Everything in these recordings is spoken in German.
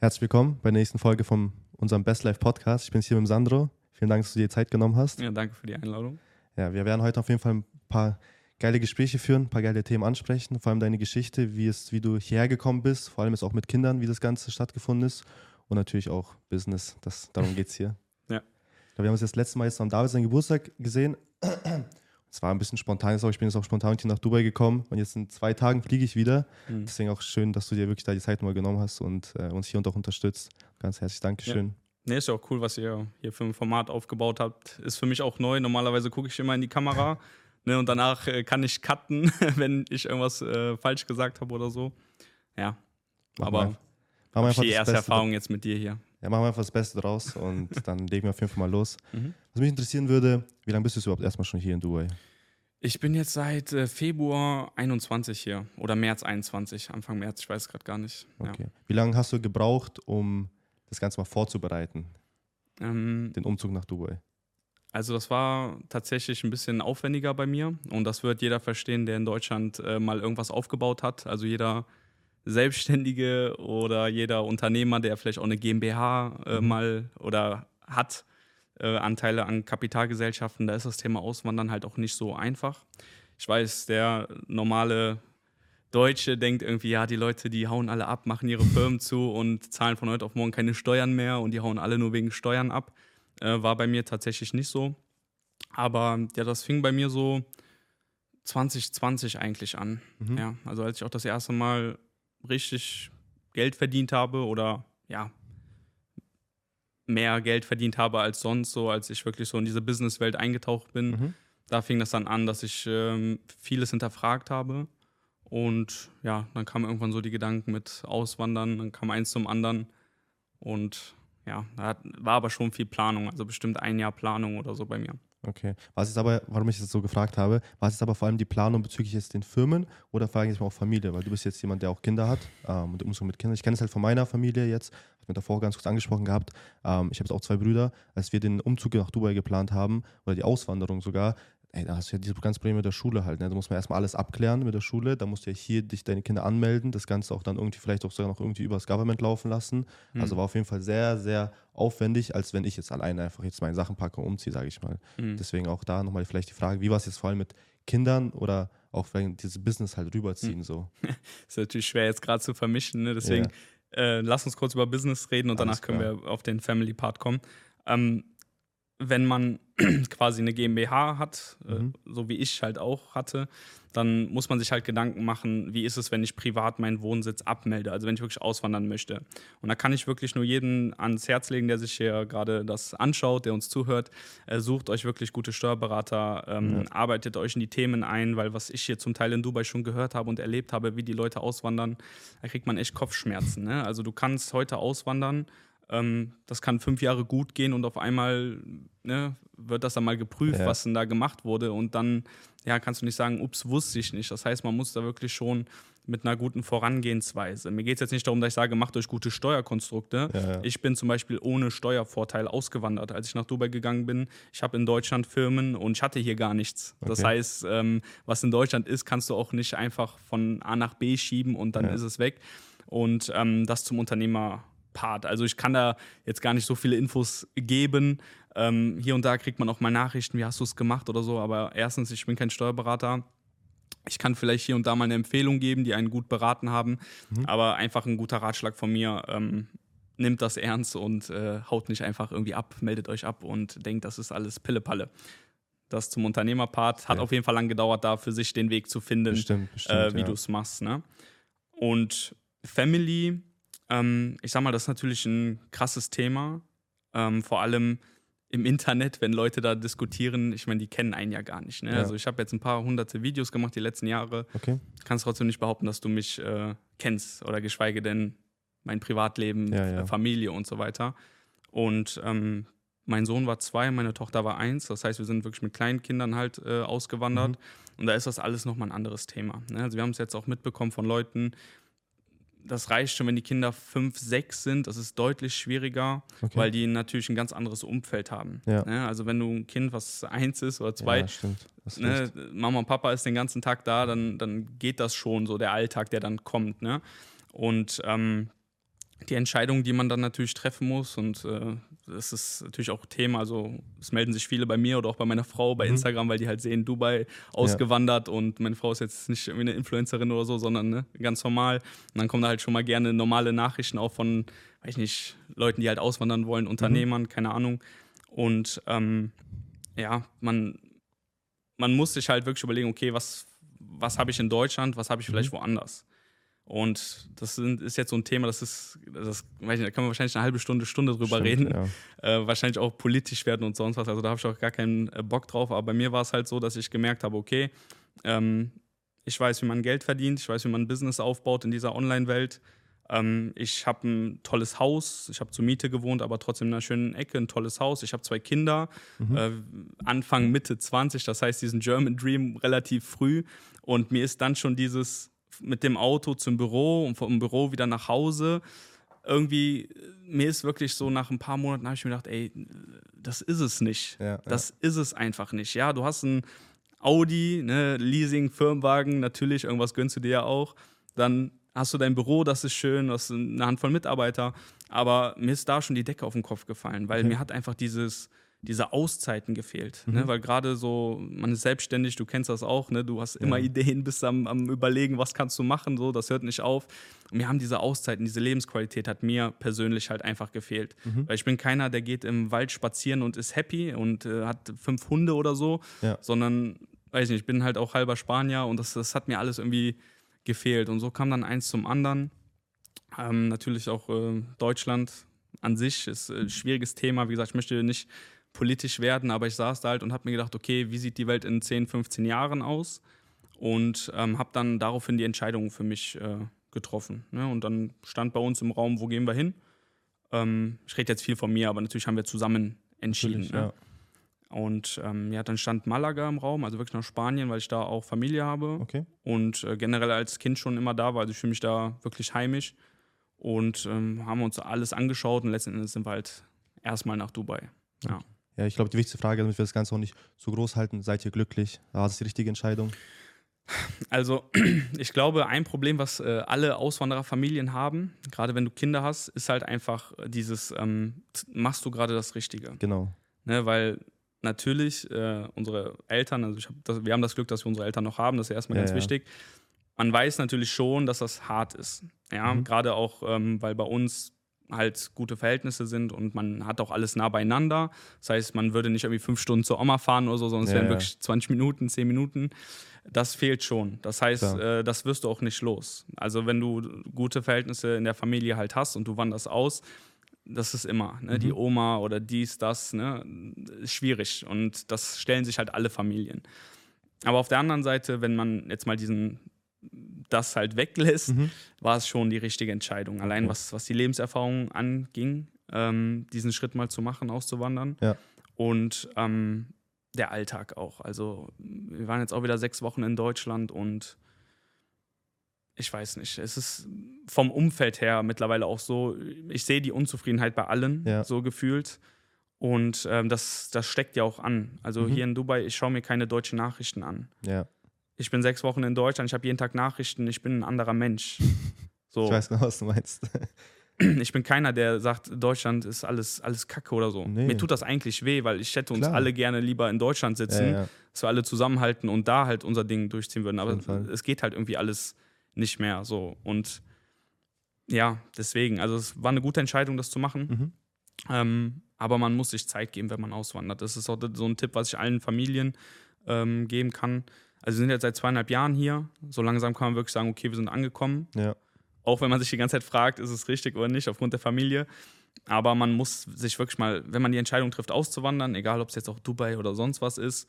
Herzlich willkommen bei der nächsten Folge von unserem Best Life Podcast. Ich bin hier mit Sandro. Vielen Dank, dass du dir Zeit genommen hast. Ja, danke für die Einladung. Ja, wir werden heute auf jeden Fall ein paar geile Gespräche führen, ein paar geile Themen ansprechen, vor allem deine Geschichte, wie, es, wie du hierher gekommen bist, vor allem jetzt auch mit Kindern, wie das Ganze stattgefunden ist und natürlich auch Business. Das, darum geht es hier. ja. Wir haben uns das letzte Mal jetzt am David seinen Geburtstag gesehen. Es war ein bisschen spontan, jetzt auch, ich bin jetzt auch spontan hier nach Dubai gekommen und jetzt in zwei Tagen fliege ich wieder. Mhm. Deswegen auch schön, dass du dir wirklich da die Zeit mal genommen hast und äh, uns hier und auch unterstützt. Ganz herzlich Dankeschön. Ja. Nee, ist ja auch cool, was ihr hier für ein Format aufgebaut habt. Ist für mich auch neu. Normalerweise gucke ich immer in die Kamera ne, und danach äh, kann ich cutten, wenn ich irgendwas äh, falsch gesagt habe oder so. Ja. Mach Aber mal, die erste Beste Erfahrung jetzt mit dir hier. Ja, machen wir einfach das Beste draus und dann legen wir auf jeden Fall mal los. Mhm. Was mich interessieren würde, wie lange bist du überhaupt erstmal schon hier in Dubai? Ich bin jetzt seit äh, Februar 21 hier oder März 21, Anfang März, ich weiß gerade gar nicht. Okay. Ja. Wie lange hast du gebraucht, um das Ganze mal vorzubereiten? Ähm, Den Umzug nach Dubai? Also das war tatsächlich ein bisschen aufwendiger bei mir und das wird jeder verstehen, der in Deutschland äh, mal irgendwas aufgebaut hat. Also jeder Selbstständige oder jeder Unternehmer, der vielleicht auch eine GmbH äh, mhm. mal oder hat, äh, Anteile an Kapitalgesellschaften, da ist das Thema Auswandern halt auch nicht so einfach. Ich weiß, der normale Deutsche denkt irgendwie, ja, die Leute, die hauen alle ab, machen ihre Firmen zu und zahlen von heute auf morgen keine Steuern mehr und die hauen alle nur wegen Steuern ab. Äh, war bei mir tatsächlich nicht so. Aber ja, das fing bei mir so 2020 eigentlich an. Mhm. Ja, also als ich auch das erste Mal richtig Geld verdient habe oder ja, mehr Geld verdient habe als sonst, so als ich wirklich so in diese Businesswelt eingetaucht bin. Mhm. Da fing das dann an, dass ich ähm, vieles hinterfragt habe und ja, dann kamen irgendwann so die Gedanken mit Auswandern, dann kam eins zum anderen. Und ja, da war aber schon viel Planung, also bestimmt ein Jahr Planung oder so bei mir. Okay. Was ist aber, warum ich das so gefragt habe, was ist aber vor allem die Planung bezüglich jetzt den Firmen oder frage ich jetzt mal auch Familie? Weil du bist jetzt jemand, der auch Kinder hat ähm, und Umzug mit Kindern. Ich kenne es halt von meiner Familie jetzt, habe mir davor ganz kurz angesprochen gehabt. Ähm, ich habe jetzt auch zwei Brüder. Als wir den Umzug nach Dubai geplant haben oder die Auswanderung sogar, ey, da hast du ja diese ganze Probleme mit der Schule halt. Ne? Da muss man erstmal alles abklären mit der Schule. Da musst du ja hier dich deine Kinder anmelden, das Ganze auch dann irgendwie vielleicht auch sogar noch irgendwie übers Government laufen lassen. Mhm. Also war auf jeden Fall sehr, sehr aufwendig, als wenn ich jetzt alleine einfach jetzt meine Sachen packe und umziehe, sage ich mal. Mhm. Deswegen auch da nochmal vielleicht die Frage, wie war es jetzt vor allem mit Kindern oder auch wenn dieses Business halt rüberziehen mhm. so? ist natürlich schwer jetzt gerade zu vermischen, ne? deswegen ja. äh, lass uns kurz über Business reden und Alles danach können klar. wir auf den Family Part kommen. Ähm, wenn man quasi eine GmbH hat, äh, mhm. äh, so wie ich halt auch hatte, dann muss man sich halt Gedanken machen, wie ist es, wenn ich privat meinen Wohnsitz abmelde, also wenn ich wirklich auswandern möchte. Und da kann ich wirklich nur jeden ans Herz legen, der sich hier gerade das anschaut, der uns zuhört, äh, sucht euch wirklich gute Steuerberater, ähm, ja. arbeitet euch in die Themen ein, weil was ich hier zum Teil in Dubai schon gehört habe und erlebt habe, wie die Leute auswandern, da kriegt man echt Kopfschmerzen. Ne? Also du kannst heute auswandern, ähm, das kann fünf Jahre gut gehen und auf einmal ne, wird das dann mal geprüft, ja. was denn da gemacht wurde. Und dann ja, kannst du nicht sagen, ups, wusste ich nicht. Das heißt, man muss da wirklich schon mit einer guten Vorangehensweise. Mir geht es jetzt nicht darum, dass ich sage, macht euch gute Steuerkonstrukte. Ja, ja. Ich bin zum Beispiel ohne Steuervorteil ausgewandert, als ich nach Dubai gegangen bin. Ich habe in Deutschland Firmen und ich hatte hier gar nichts. Okay. Das heißt, ähm, was in Deutschland ist, kannst du auch nicht einfach von A nach B schieben und dann ist es weg. Und ähm, das zum Unternehmer Part. Also ich kann da jetzt gar nicht so viele Infos geben. Ähm, hier und da kriegt man auch mal Nachrichten, wie hast du es gemacht oder so. Aber erstens, ich bin kein Steuerberater. Ich kann vielleicht hier und da mal eine Empfehlung geben, die einen gut beraten haben. Mhm. Aber einfach ein guter Ratschlag von mir. Ähm, nimmt das ernst und äh, haut nicht einfach irgendwie ab, meldet euch ab und denkt, das ist alles Pillepalle. Das zum Unternehmerpart hat ja. auf jeden Fall lang gedauert, da für sich den Weg zu finden, bestimmt, bestimmt, äh, wie ja. du es machst. Ne? Und Family ähm, ich sag mal, das ist natürlich ein krasses Thema. Ähm, vor allem im Internet, wenn Leute da diskutieren, ich meine, die kennen einen ja gar nicht. Ne? Ja. Also ich habe jetzt ein paar hunderte Videos gemacht die letzten Jahre. Okay. Kannst trotzdem nicht behaupten, dass du mich äh, kennst oder geschweige denn mein Privatleben, ja, ja. Familie und so weiter. Und ähm, mein Sohn war zwei, meine Tochter war eins. Das heißt, wir sind wirklich mit kleinen Kindern halt äh, ausgewandert. Mhm. Und da ist das alles nochmal ein anderes Thema. Ne? Also wir haben es jetzt auch mitbekommen von Leuten, das reicht schon, wenn die Kinder fünf, sechs sind. Das ist deutlich schwieriger, okay. weil die natürlich ein ganz anderes Umfeld haben. Ja. Ne? Also wenn du ein Kind, was eins ist oder zwei, ja, ne? Mama und Papa ist den ganzen Tag da, dann, dann geht das schon so, der Alltag, der dann kommt. Ne? Und ähm, die Entscheidung, die man dann natürlich treffen muss. Und äh, das ist natürlich auch Thema. Also es melden sich viele bei mir oder auch bei meiner Frau bei mhm. Instagram, weil die halt sehen, Dubai ausgewandert ja. und meine Frau ist jetzt nicht irgendwie eine Influencerin oder so, sondern ne, ganz normal. Und dann kommen da halt schon mal gerne normale Nachrichten auch von, weiß ich nicht, Leuten, die halt auswandern wollen, mhm. Unternehmern, mhm. keine Ahnung. Und ähm, ja, man, man muss sich halt wirklich überlegen, okay, was, was habe ich in Deutschland, was habe ich vielleicht mhm. woanders. Und das sind, ist jetzt so ein Thema, das ist, das, weiß nicht, da kann man wahrscheinlich eine halbe Stunde, Stunde drüber Stimmt, reden. Ja. Äh, wahrscheinlich auch politisch werden und sonst was. Also da habe ich auch gar keinen äh, Bock drauf. Aber bei mir war es halt so, dass ich gemerkt habe, okay, ähm, ich weiß, wie man Geld verdient, ich weiß, wie man ein Business aufbaut in dieser Online-Welt. Ähm, ich habe ein tolles Haus, ich habe zur Miete gewohnt, aber trotzdem in einer schönen Ecke, ein tolles Haus. Ich habe zwei Kinder, mhm. äh, Anfang, Mitte 20, das heißt diesen German Dream relativ früh. Und mir ist dann schon dieses mit dem Auto zum Büro und vom Büro wieder nach Hause. Irgendwie, mir ist wirklich so nach ein paar Monaten habe ich mir gedacht, ey, das ist es nicht. Ja, das ja. ist es einfach nicht. Ja, du hast ein Audi, ne, Leasing, Firmenwagen, natürlich, irgendwas gönnst du dir ja auch. Dann hast du dein Büro, das ist schön, du hast eine Handvoll Mitarbeiter. Aber mir ist da schon die Decke auf den Kopf gefallen, weil okay. mir hat einfach dieses, diese Auszeiten gefehlt. Ne? Mhm. Ne? Weil gerade so, man ist selbstständig, du kennst das auch, ne? du hast immer ja. Ideen, bist am, am Überlegen, was kannst du machen, so, das hört nicht auf. Und mir haben diese Auszeiten, diese Lebensqualität hat mir persönlich halt einfach gefehlt. Mhm. Weil ich bin keiner, der geht im Wald spazieren und ist happy und äh, hat fünf Hunde oder so, ja. sondern, weiß nicht, ich bin halt auch halber Spanier und das, das hat mir alles irgendwie gefehlt. Und so kam dann eins zum anderen. Ähm, natürlich auch äh, Deutschland an sich ist ein schwieriges Thema. Wie gesagt, ich möchte nicht politisch werden, aber ich saß da halt und habe mir gedacht, okay, wie sieht die Welt in 10, 15 Jahren aus? Und ähm, habe dann daraufhin die Entscheidung für mich äh, getroffen. Ne? Und dann stand bei uns im Raum, wo gehen wir hin? Ähm, ich rede jetzt viel von mir, aber natürlich haben wir zusammen entschieden. Ne? Ja. Und ähm, ja, dann stand Malaga im Raum, also wirklich nach Spanien, weil ich da auch Familie habe. Okay. Und äh, generell als Kind schon immer da war. Also ich fühle mich da wirklich heimisch. Und ähm, haben uns alles angeschaut und letzten Endes sind wir halt erstmal nach Dubai. Ja. Ja, ich glaube, die wichtigste Frage, damit wir das Ganze auch nicht zu groß halten, seid ihr glücklich? War das die richtige Entscheidung? Also, ich glaube, ein Problem, was äh, alle Auswandererfamilien haben, gerade wenn du Kinder hast, ist halt einfach dieses, ähm, machst du gerade das Richtige? Genau. Ne, weil natürlich äh, unsere Eltern, also hab das, wir haben das Glück, dass wir unsere Eltern noch haben, das ist ja erstmal ja, ganz ja. wichtig. Man weiß natürlich schon, dass das hart ist. Ja, mhm. gerade auch, ähm, weil bei uns halt gute Verhältnisse sind und man hat auch alles nah beieinander. Das heißt, man würde nicht irgendwie fünf Stunden zur Oma fahren oder so, sondern es ja, wären ja. wirklich 20 Minuten, 10 Minuten. Das fehlt schon. Das heißt, äh, das wirst du auch nicht los. Also wenn du gute Verhältnisse in der Familie halt hast und du wanderst aus, das ist immer, ne? mhm. die Oma oder dies, das, ne? ist schwierig. Und das stellen sich halt alle Familien. Aber auf der anderen Seite, wenn man jetzt mal diesen das halt weglässt, mhm. war es schon die richtige Entscheidung. Allein okay. was, was die Lebenserfahrung anging, ähm, diesen Schritt mal zu machen, auszuwandern. Ja. Und ähm, der Alltag auch. Also wir waren jetzt auch wieder sechs Wochen in Deutschland und ich weiß nicht, es ist vom Umfeld her mittlerweile auch so, ich sehe die Unzufriedenheit bei allen ja. so gefühlt. Und ähm, das, das steckt ja auch an. Also mhm. hier in Dubai, ich schaue mir keine deutschen Nachrichten an. Ja ich bin sechs Wochen in Deutschland, ich habe jeden Tag Nachrichten, ich bin ein anderer Mensch. So. Ich weiß genau, was du meinst. Ich bin keiner, der sagt, Deutschland ist alles, alles Kacke oder so. Nee. Mir tut das eigentlich weh, weil ich hätte uns Klar. alle gerne lieber in Deutschland sitzen, ja, ja. dass wir alle zusammenhalten und da halt unser Ding durchziehen würden. Aber es geht halt irgendwie alles nicht mehr so. Und ja, deswegen, also es war eine gute Entscheidung, das zu machen. Mhm. Ähm, aber man muss sich Zeit geben, wenn man auswandert. Das ist auch so ein Tipp, was ich allen Familien ähm, geben kann. Also wir sind jetzt seit zweieinhalb Jahren hier. So langsam kann man wirklich sagen, okay, wir sind angekommen. Ja. Auch wenn man sich die ganze Zeit fragt, ist es richtig oder nicht, aufgrund der Familie. Aber man muss sich wirklich mal, wenn man die Entscheidung trifft, auszuwandern, egal ob es jetzt auch Dubai oder sonst was ist,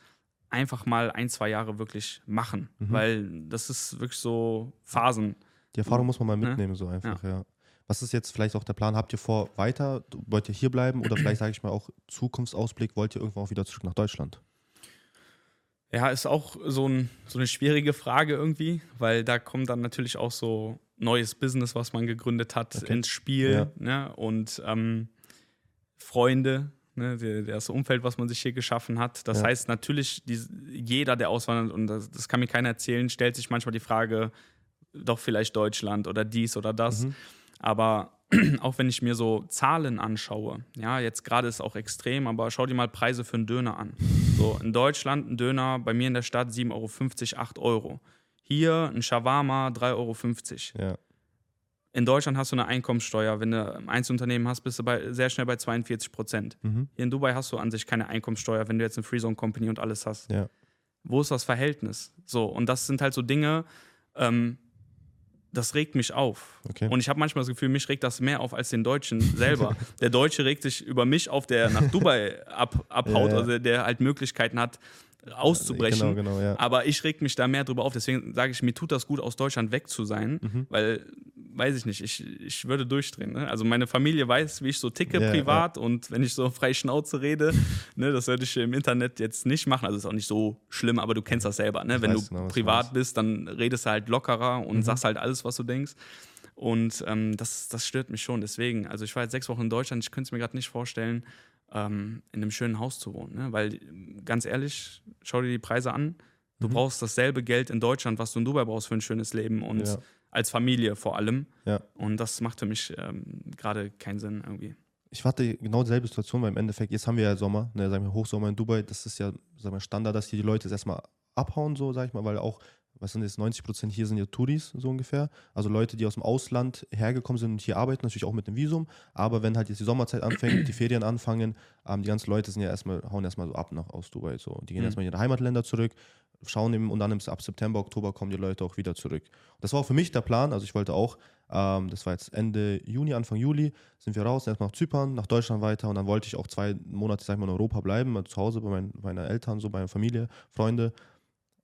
einfach mal ein, zwei Jahre wirklich machen. Mhm. Weil das ist wirklich so Phasen. Die Erfahrung muss man mal mitnehmen, ja. so einfach, ja. ja. Was ist jetzt vielleicht auch der Plan? Habt ihr vor, weiter, wollt ihr hier bleiben oder vielleicht sage ich mal auch Zukunftsausblick, wollt ihr irgendwann auch wieder zurück nach Deutschland? Ja, ist auch so, ein, so eine schwierige Frage irgendwie, weil da kommt dann natürlich auch so neues Business, was man gegründet hat, okay. ins Spiel. Ja. Ne? Und ähm, Freunde, ne? das Umfeld, was man sich hier geschaffen hat. Das ja. heißt natürlich, die, jeder, der auswandert, und das, das, kann mir keiner erzählen, stellt sich manchmal die Frage, doch vielleicht Deutschland oder dies oder das. Mhm. Aber auch wenn ich mir so Zahlen anschaue, ja, jetzt gerade ist auch extrem, aber schau dir mal Preise für einen Döner an. So, in Deutschland ein Döner, bei mir in der Stadt 7,50 Euro, 8 Euro. Hier ein Shawarma 3,50 Ja. In Deutschland hast du eine Einkommenssteuer. Wenn du ein Einzelunternehmen hast, bist du bei, sehr schnell bei 42 Prozent. Mhm. Hier in Dubai hast du an sich keine Einkommenssteuer, wenn du jetzt eine Freezone Company und alles hast. Ja. Wo ist das Verhältnis? So, und das sind halt so Dinge, ähm, das regt mich auf. Okay. Und ich habe manchmal das Gefühl, mich regt das mehr auf als den Deutschen selber. der Deutsche regt sich über mich auf, der nach Dubai ab, abhaut, Ja, ja. also der halt Möglichkeiten hat, auszubrechen. Genau, genau, ja. Aber ich reg mich da mehr drüber auf. Deswegen sage ich, mir tut das gut, aus Deutschland weg zu sein, Mhm. weil, weiß ich nicht, ich, ich würde durchdrehen. Ne? Also meine Familie weiß, wie ich so ticke Ja, privat und wenn ich so frei Schnauze rede, ne, das würde ich im Internet jetzt nicht machen. Also ist auch nicht so schlimm, aber du kennst das selber. Ne? Wenn du genau, privat bist, dann redest du halt lockerer und Mhm. sagst halt alles, was du denkst. Und ähm, das, das stört mich schon. Deswegen, also ich war jetzt sechs Wochen in Deutschland, ich könnte es mir gerade nicht vorstellen, ähm, in einem schönen Haus zu wohnen. Ne? Weil, ganz ehrlich, schau dir die Preise an. Du Mhm. brauchst dasselbe Geld in Deutschland, was du in Dubai brauchst für ein schönes Leben und Ja. als Familie vor allem. Ja. Und das macht für mich ähm, gerade keinen Sinn irgendwie. Ich hatte genau dieselbe Situation, weil im Endeffekt, jetzt haben wir ja Sommer, ne, sagen wir Hochsommer in Dubai, das ist ja sagen wir, Standard, dass hier die Leute jetzt erstmal abhauen, so sag ich mal, weil auch, was sind jetzt, 90 Prozent hier sind ja Touris, so ungefähr. Also Leute, die aus dem Ausland hergekommen sind und hier arbeiten, natürlich auch mit dem Visum, aber wenn halt jetzt die Sommerzeit anfängt, die Ferien anfangen, ähm, die ganzen Leute sind ja erstmal, hauen erstmal so ab nach aus Dubai. So. Die gehen Mhm. erstmal in ihre Heimatländer zurück, schauen eben und dann ab September, Oktober kommen die Leute auch wieder zurück. Das war auch für mich der Plan, also ich wollte auch, ähm, das war jetzt Ende Juni, Anfang Juli, sind wir raus, erstmal nach Zypern, nach Deutschland weiter und dann wollte ich auch zwei Monate, sag ich mal, in Europa bleiben, zu Hause bei meinen, meinen Eltern, so bei meiner Familie, Freunde.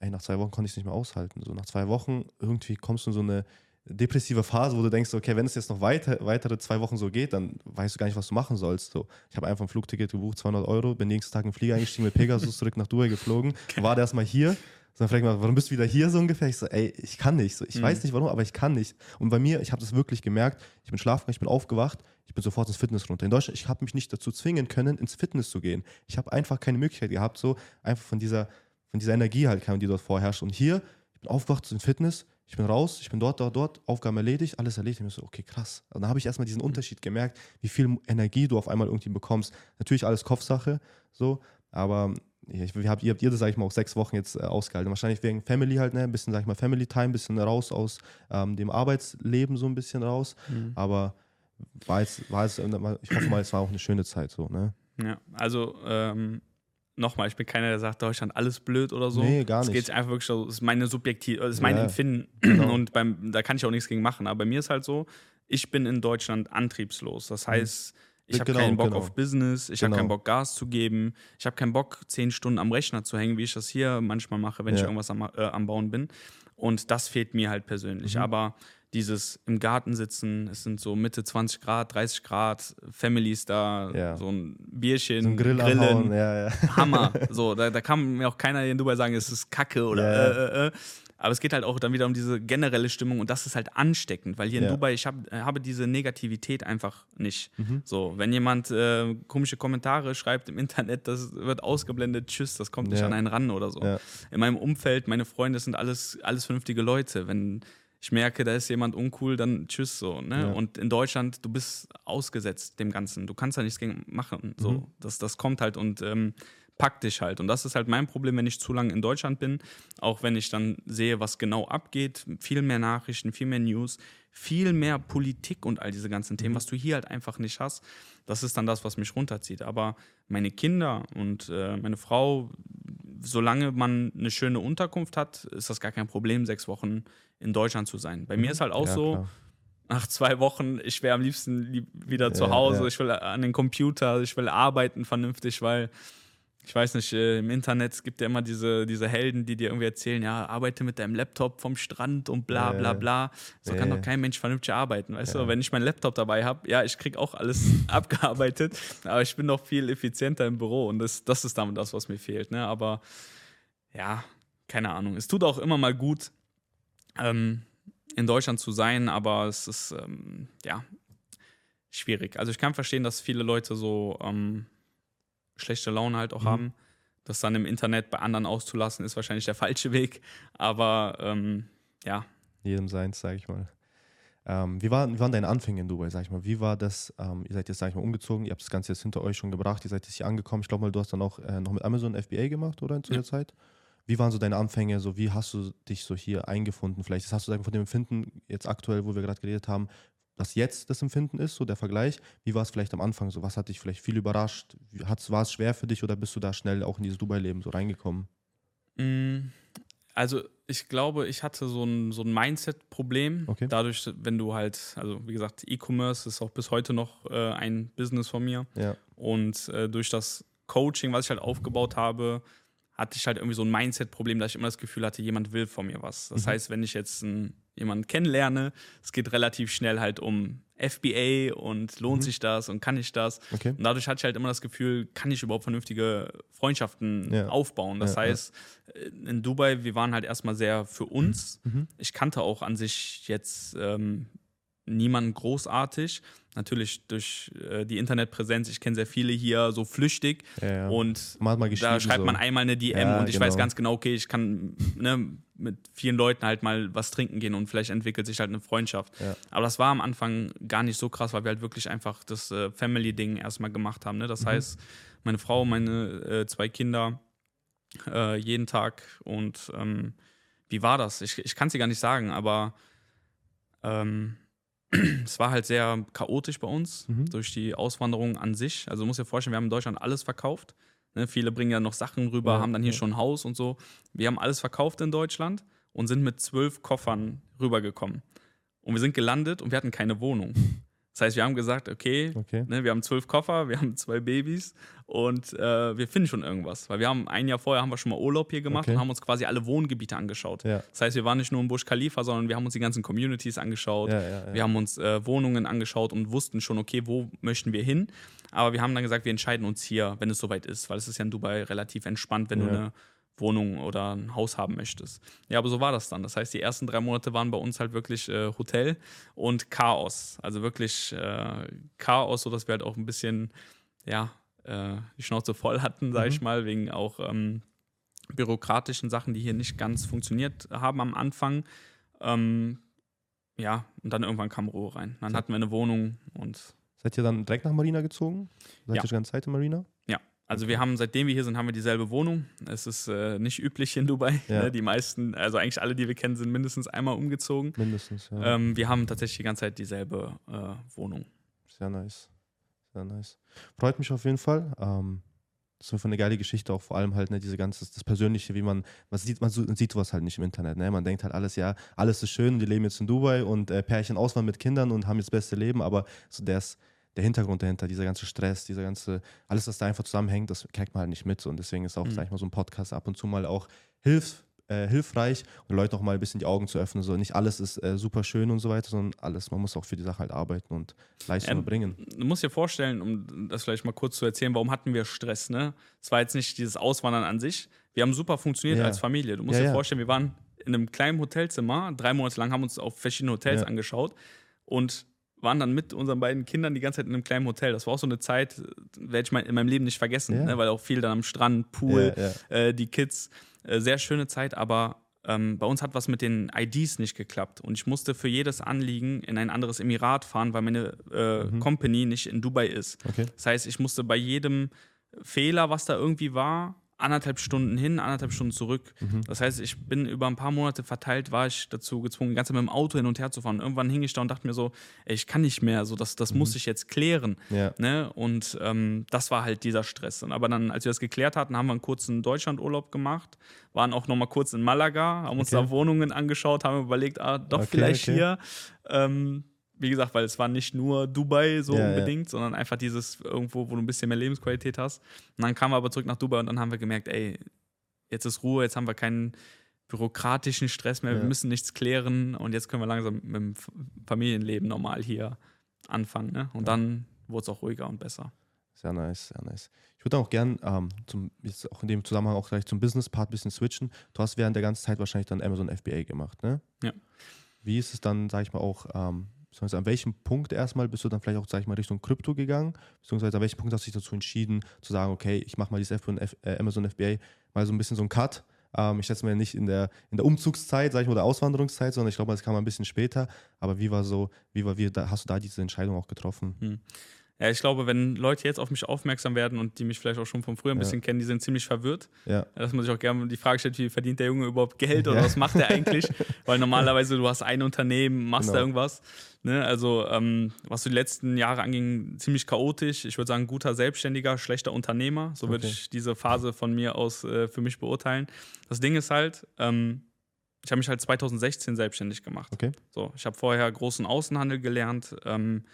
Ey, nach zwei Wochen konnte ich es nicht mehr aushalten. So nach zwei Wochen irgendwie kommst du in so eine depressive Phase, wo du denkst, okay, wenn es jetzt noch weiter, weitere zwei Wochen so geht, dann weißt du gar nicht, was du machen sollst. So, ich habe einfach ein Flugticket gebucht, 200 Euro, bin nächsten Tag in den Flieger eingestiegen mit Pegasus zurück nach Dubai geflogen, war erstmal hier. Dann fragt mal, warum bist du wieder hier so ungefähr? Ich so, ey, ich kann nicht. So, ich Mhm. weiß nicht warum, aber ich kann nicht. Und bei mir, ich habe das wirklich gemerkt, ich bin schlafen, ich bin aufgewacht, ich bin sofort ins Fitness runter. In Deutschland, ich habe mich nicht dazu zwingen können, ins Fitness zu gehen. Ich habe einfach keine Möglichkeit gehabt, so einfach von dieser, von dieser Energie halt, die dort vorherrscht. Und hier, ich bin aufgewacht ins Fitness, ich bin raus, ich bin dort, dort, dort, Aufgaben erledigt, alles erledigt. Ich bin so, okay, krass. Und dann habe ich erstmal diesen Unterschied gemerkt, wie viel Energie du auf einmal irgendwie bekommst. Natürlich alles Kopfsache, so, aber ich, habt ihr, habt ihr das, sag ich mal, auch sechs Wochen jetzt äh, ausgehalten? Wahrscheinlich wegen Family halt, ne? Ein bisschen, sag ich mal, Family Time, ein bisschen raus aus ähm, dem Arbeitsleben so ein bisschen raus. Aber war jetzt, war jetzt, ich hoffe mal, es war auch eine schöne Zeit so, ne? Ja, also ähm, nochmal, ich bin keiner, der sagt, Deutschland alles blöd oder so. Nee, gar Es nicht. geht einfach wirklich so, es ist meine subjektiv, es ist mein Ja, Empfinden genau. und beim, da kann ich auch nichts gegen machen. Aber bei mir ist halt so, ich bin in Deutschland antriebslos. Das heißt, ich habe Genau, keinen Bock genau. auf Business, ich habe Genau. keinen Bock Gas zu geben, ich habe keinen Bock zehn Stunden am Rechner zu hängen, wie ich das hier manchmal mache, wenn ich Ja. irgendwas am, äh, am Bauen bin. Und das fehlt mir halt persönlich. Mhm. Aber dieses im Garten sitzen, es sind so Mitte 20 Grad, 30 Grad, Families da, Ja. so ein Bierchen, So ein Grill Grillen, ja, ja. Hammer. So, da, da kann mir auch keiner hier in Dubai sagen, es ist Kacke oder äh, äh, äh. Aber es geht halt auch dann wieder um diese generelle Stimmung und das ist halt ansteckend, weil hier in. Dubai, ich hab, habe diese Negativität einfach nicht. Mhm. So, wenn jemand äh, komische Kommentare schreibt im Internet, das wird ausgeblendet, tschüss, das kommt nicht an einen ran oder so. In meinem Umfeld, meine Freunde sind alles, alles vernünftige Leute. Wenn ich merke, da ist jemand uncool, dann tschüss so. Ne? Ja. Und in Deutschland, du bist ausgesetzt dem Ganzen. Du kannst da nichts gegen machen. So. Mhm. Das, das kommt halt und ähm, packt dich halt. Und das ist halt mein Problem, wenn ich zu lange in Deutschland bin. Auch wenn ich dann sehe, was genau abgeht. Viel mehr Nachrichten, viel mehr News, viel mehr Politik und all diese ganzen Themen, was du hier halt einfach nicht hast. Das ist dann das, was mich runterzieht. Aber meine Kinder und äh, meine Frau, solange man eine schöne Unterkunft hat, ist das gar kein Problem, sechs Wochen in Deutschland zu sein. Bei mir ist halt auch Ja, so, klar. nach zwei Wochen, ich wäre am liebsten lieb wieder zu Ja, Hause, ja. ich will an den Computer, ich will arbeiten vernünftig, weil ich weiß nicht, äh, im Internet gibt ja immer diese, diese Helden, die dir irgendwie erzählen, ja, arbeite mit deinem Laptop vom Strand und bla bla bla. So kann doch kein Mensch vernünftig arbeiten, weißt Ja. du? Wenn ich meinen Laptop dabei habe, ja, ich krieg auch alles abgearbeitet, aber ich bin noch viel effizienter im Büro und das, das ist damit das, was mir fehlt, ne? Aber ja, keine Ahnung. Es tut auch immer mal gut, ähm, in Deutschland zu sein, aber es ist, ähm, ja, schwierig. Also ich kann verstehen, dass viele Leute so ähm, schlechte Laune halt auch Mhm. haben. Das dann im Internet bei anderen auszulassen, ist wahrscheinlich der falsche Weg. Aber ähm, ja, Jedem seins, sag ich mal. Ähm, wie, war, wie waren deine Anfänge in Dubai, sag ich mal? Wie war das? Ähm, ihr seid jetzt, sag ich mal, umgezogen, ihr habt das Ganze jetzt hinter euch schon gebracht, ihr seid jetzt hier angekommen. Ich glaube mal, du hast dann auch äh, noch mit Amazon FBA gemacht, oder zu ja. der Zeit? Wie waren so deine Anfänge? So, wie hast du dich so hier eingefunden? Vielleicht hast du sagen, von dem Empfinden jetzt aktuell, wo wir gerade geredet haben, was jetzt das Empfinden ist, so der Vergleich. Wie war es vielleicht am Anfang? So, was hat dich vielleicht viel überrascht? war es schwer für dich oder bist du da schnell auch in dieses Dubai-Leben so reingekommen? Mm, also ich glaube, ich hatte so ein, so ein Mindset-Problem. Okay. Dadurch, wenn du halt, also wie gesagt, E-Commerce ist auch bis heute noch äh, ein Business von mir. Ja. Und äh, durch das Coaching, was ich halt aufgebaut habe, hatte ich halt irgendwie so ein Mindset-Problem, dass ich immer das Gefühl hatte, jemand will von mir was. Das mhm. heißt, wenn ich jetzt einen, jemanden kennenlerne, es geht relativ schnell halt um FBA und lohnt mhm. sich das und kann ich das. Okay. Und dadurch hatte ich halt immer das Gefühl, kann ich überhaupt vernünftige Freundschaften ja. aufbauen. Das ja, heißt, ja. in Dubai, wir waren halt erstmal sehr für uns. Mhm. Ich kannte auch an sich jetzt ähm, niemanden großartig. Natürlich durch äh, die Internetpräsenz, ich kenne sehr viele hier so flüchtig ja, ja. und da schreibt man einmal eine DM ja, und ich genau. weiß ganz genau, okay, ich kann ne, mit vielen Leuten halt mal was trinken gehen und vielleicht entwickelt sich halt eine Freundschaft. Aber das war am Anfang gar nicht so krass, weil wir halt wirklich einfach das äh, Family-Ding erstmal gemacht haben. Ne? Das mhm. heißt, meine Frau, meine äh, zwei Kinder, äh, jeden Tag und ähm, wie war das? Ich, ich kann es dir gar nicht sagen, aber ähm, es war halt sehr chaotisch bei uns mhm. durch die Auswanderung an sich. Also du musst dir vorstellen, wir haben in Deutschland alles verkauft. Ne, viele bringen ja noch Sachen rüber, ja, haben dann hier ja. schon ein Haus und so. Wir haben alles verkauft in Deutschland und sind mit zwölf Koffern rübergekommen. Und wir sind gelandet und wir hatten keine Wohnung. Das heißt, wir haben gesagt, okay, okay. Ne, wir haben zwölf Koffer, wir haben zwei Babys und äh, wir finden schon irgendwas. Weil wir haben ein Jahr vorher haben wir schon mal Urlaub hier gemacht okay. und haben uns quasi alle Wohngebiete angeschaut. Ja. Das heißt, wir waren nicht nur im Busch Khalifa, sondern wir haben uns die ganzen Communities angeschaut. Ja, ja, wir haben uns äh, Wohnungen angeschaut und wussten schon, okay, wo möchten wir hin. Aber wir haben dann gesagt, wir entscheiden uns hier, wenn es soweit ist, weil es ist ja in Dubai relativ entspannt, wenn du eine Wohnung oder ein Haus haben möchtest. Ja, aber so war das dann. Das heißt, die ersten drei Monate waren bei uns halt wirklich äh, Hotel und Chaos. Also wirklich äh, Chaos, sodass wir halt auch ein bisschen, ja, äh, die Schnauze voll hatten, sag mhm. ich mal, wegen auch ähm, bürokratischen Sachen, die hier nicht ganz funktioniert haben am Anfang. Ähm, ja, und dann irgendwann kam Ruhe rein. Dann hatten wir eine Wohnung und. Seid ihr dann direkt nach Marina gezogen? Seid ja. ihr die ganze Zeit in Marina? Also wir haben, seitdem wir hier sind, haben wir dieselbe Wohnung. Es ist äh, nicht üblich in Dubai. Ja. Ne? Die meisten, also eigentlich alle, die wir kennen, sind mindestens einmal umgezogen. Mindestens, ja. Ähm, wir haben tatsächlich die ganze Zeit dieselbe äh, Wohnung. Sehr nice. Sehr nice. Freut mich auf jeden Fall. Ähm, das ist eine geile Geschichte, auch vor allem halt ne, diese ganze, das Persönliche, wie man, man sieht, man sieht sowas halt nicht im Internet. Ne? Man denkt halt alles, ja, alles ist schön, die leben jetzt in Dubai und äh, Pärchen auswandern mit Kindern und haben jetzt das beste Leben, aber so der ist der Hintergrund dahinter, dieser ganze Stress, dieser ganze, alles, was da einfach zusammenhängt, das kriegt man halt nicht mit. Und deswegen ist auch, mhm. sag ich mal, so ein Podcast ab und zu mal auch hilf, äh, hilfreich und Leuten auch mal ein bisschen die Augen zu öffnen. So nicht alles ist äh, super schön und so weiter, sondern alles, man muss auch für die Sache halt arbeiten und Leistung ähm, bringen. Du musst dir vorstellen, um das vielleicht mal kurz zu erzählen, warum hatten wir Stress, ne? Es war jetzt nicht dieses Auswandern an sich. Wir haben super funktioniert ja. als Familie. Du musst ja, dir vorstellen, wir waren in einem kleinen Hotelzimmer, drei Monate lang haben uns auf verschiedene Hotels ja. angeschaut und waren dann mit unseren beiden Kindern die ganze Zeit in einem kleinen Hotel. Das war auch so eine Zeit, werde ich in meinem Leben nicht vergessen, ja. ne? weil auch viel dann am Strand, Pool, ja, ja. Äh, die Kids. Äh, sehr schöne Zeit, aber ähm, bei uns hat was mit den IDs nicht geklappt und ich musste für jedes Anliegen in ein anderes Emirat fahren, weil meine äh, mhm. Company nicht in Dubai ist. Okay. Das heißt, ich musste bei jedem Fehler, was da irgendwie war, anderthalb Stunden hin, anderthalb Stunden zurück. Mhm. Das heißt, ich bin über ein paar Monate verteilt, war ich dazu gezwungen, die ganze Zeit mit dem Auto hin und her zu fahren. Irgendwann hing ich da und dachte mir so, ey, ich kann nicht mehr, so das, das mhm. muss ich jetzt klären. Ja. Ne? Und ähm, das war halt dieser Stress. Aber dann, als wir das geklärt hatten, haben wir einen kurzen Deutschlandurlaub gemacht, waren auch noch mal kurz in Malaga, haben uns okay. da Wohnungen angeschaut, haben überlegt, ah, doch okay, vielleicht okay. hier. Ähm, wie gesagt, weil es war nicht nur Dubai so ja, unbedingt, ja. sondern einfach dieses irgendwo, wo du ein bisschen mehr Lebensqualität hast. Und dann kamen wir aber zurück nach Dubai und dann haben wir gemerkt, ey, jetzt ist Ruhe, jetzt haben wir keinen bürokratischen Stress mehr, ja. wir müssen nichts klären und jetzt können wir langsam mit dem Familienleben normal hier anfangen. Ne? Und dann wurde es auch ruhiger und besser. Sehr nice, sehr nice. Ich würde auch gern ähm, zum, jetzt auch in dem Zusammenhang auch gleich zum Business-Part ein bisschen switchen. Du hast während der ganzen Zeit wahrscheinlich dann Amazon FBA gemacht, ne? Ja. Wie ist es dann, sag ich mal, auch ähm, Beziehungsweise an welchem Punkt erstmal bist du dann vielleicht auch, sag ich mal, Richtung Krypto gegangen? Beziehungsweise an welchem Punkt hast du dich dazu entschieden, zu sagen, okay, ich mache mal dieses F F, äh, Amazon FBA mal so ein bisschen so ein Cut. Ähm, ich schätze mal nicht in der, in der Umzugszeit, sag ich mal, oder Auswanderungszeit, sondern ich glaube, das kam ein bisschen später. Aber wie war so, wie war, wie da, hast du da diese Entscheidung auch getroffen? Hm. Ja, ich glaube, wenn Leute jetzt auf mich aufmerksam werden und die mich vielleicht auch schon von früher ein bisschen kennen, die sind ziemlich verwirrt. Ja. Dass man sich auch gerne die Frage stellt, wie verdient der Junge überhaupt Geld oder ja. was macht er eigentlich? Weil normalerweise du hast ein Unternehmen, machst genau. da irgendwas. Ne? Also, ähm, was so die letzten Jahre anging, ziemlich chaotisch. Ich würde sagen, guter Selbstständiger, schlechter Unternehmer. So würde okay. ich diese Phase von mir aus äh, für mich beurteilen. Das Ding ist halt, ähm, ich habe mich halt 2016 selbstständig gemacht. Okay. So, ich habe vorher großen Außenhandel gelernt. Ähm,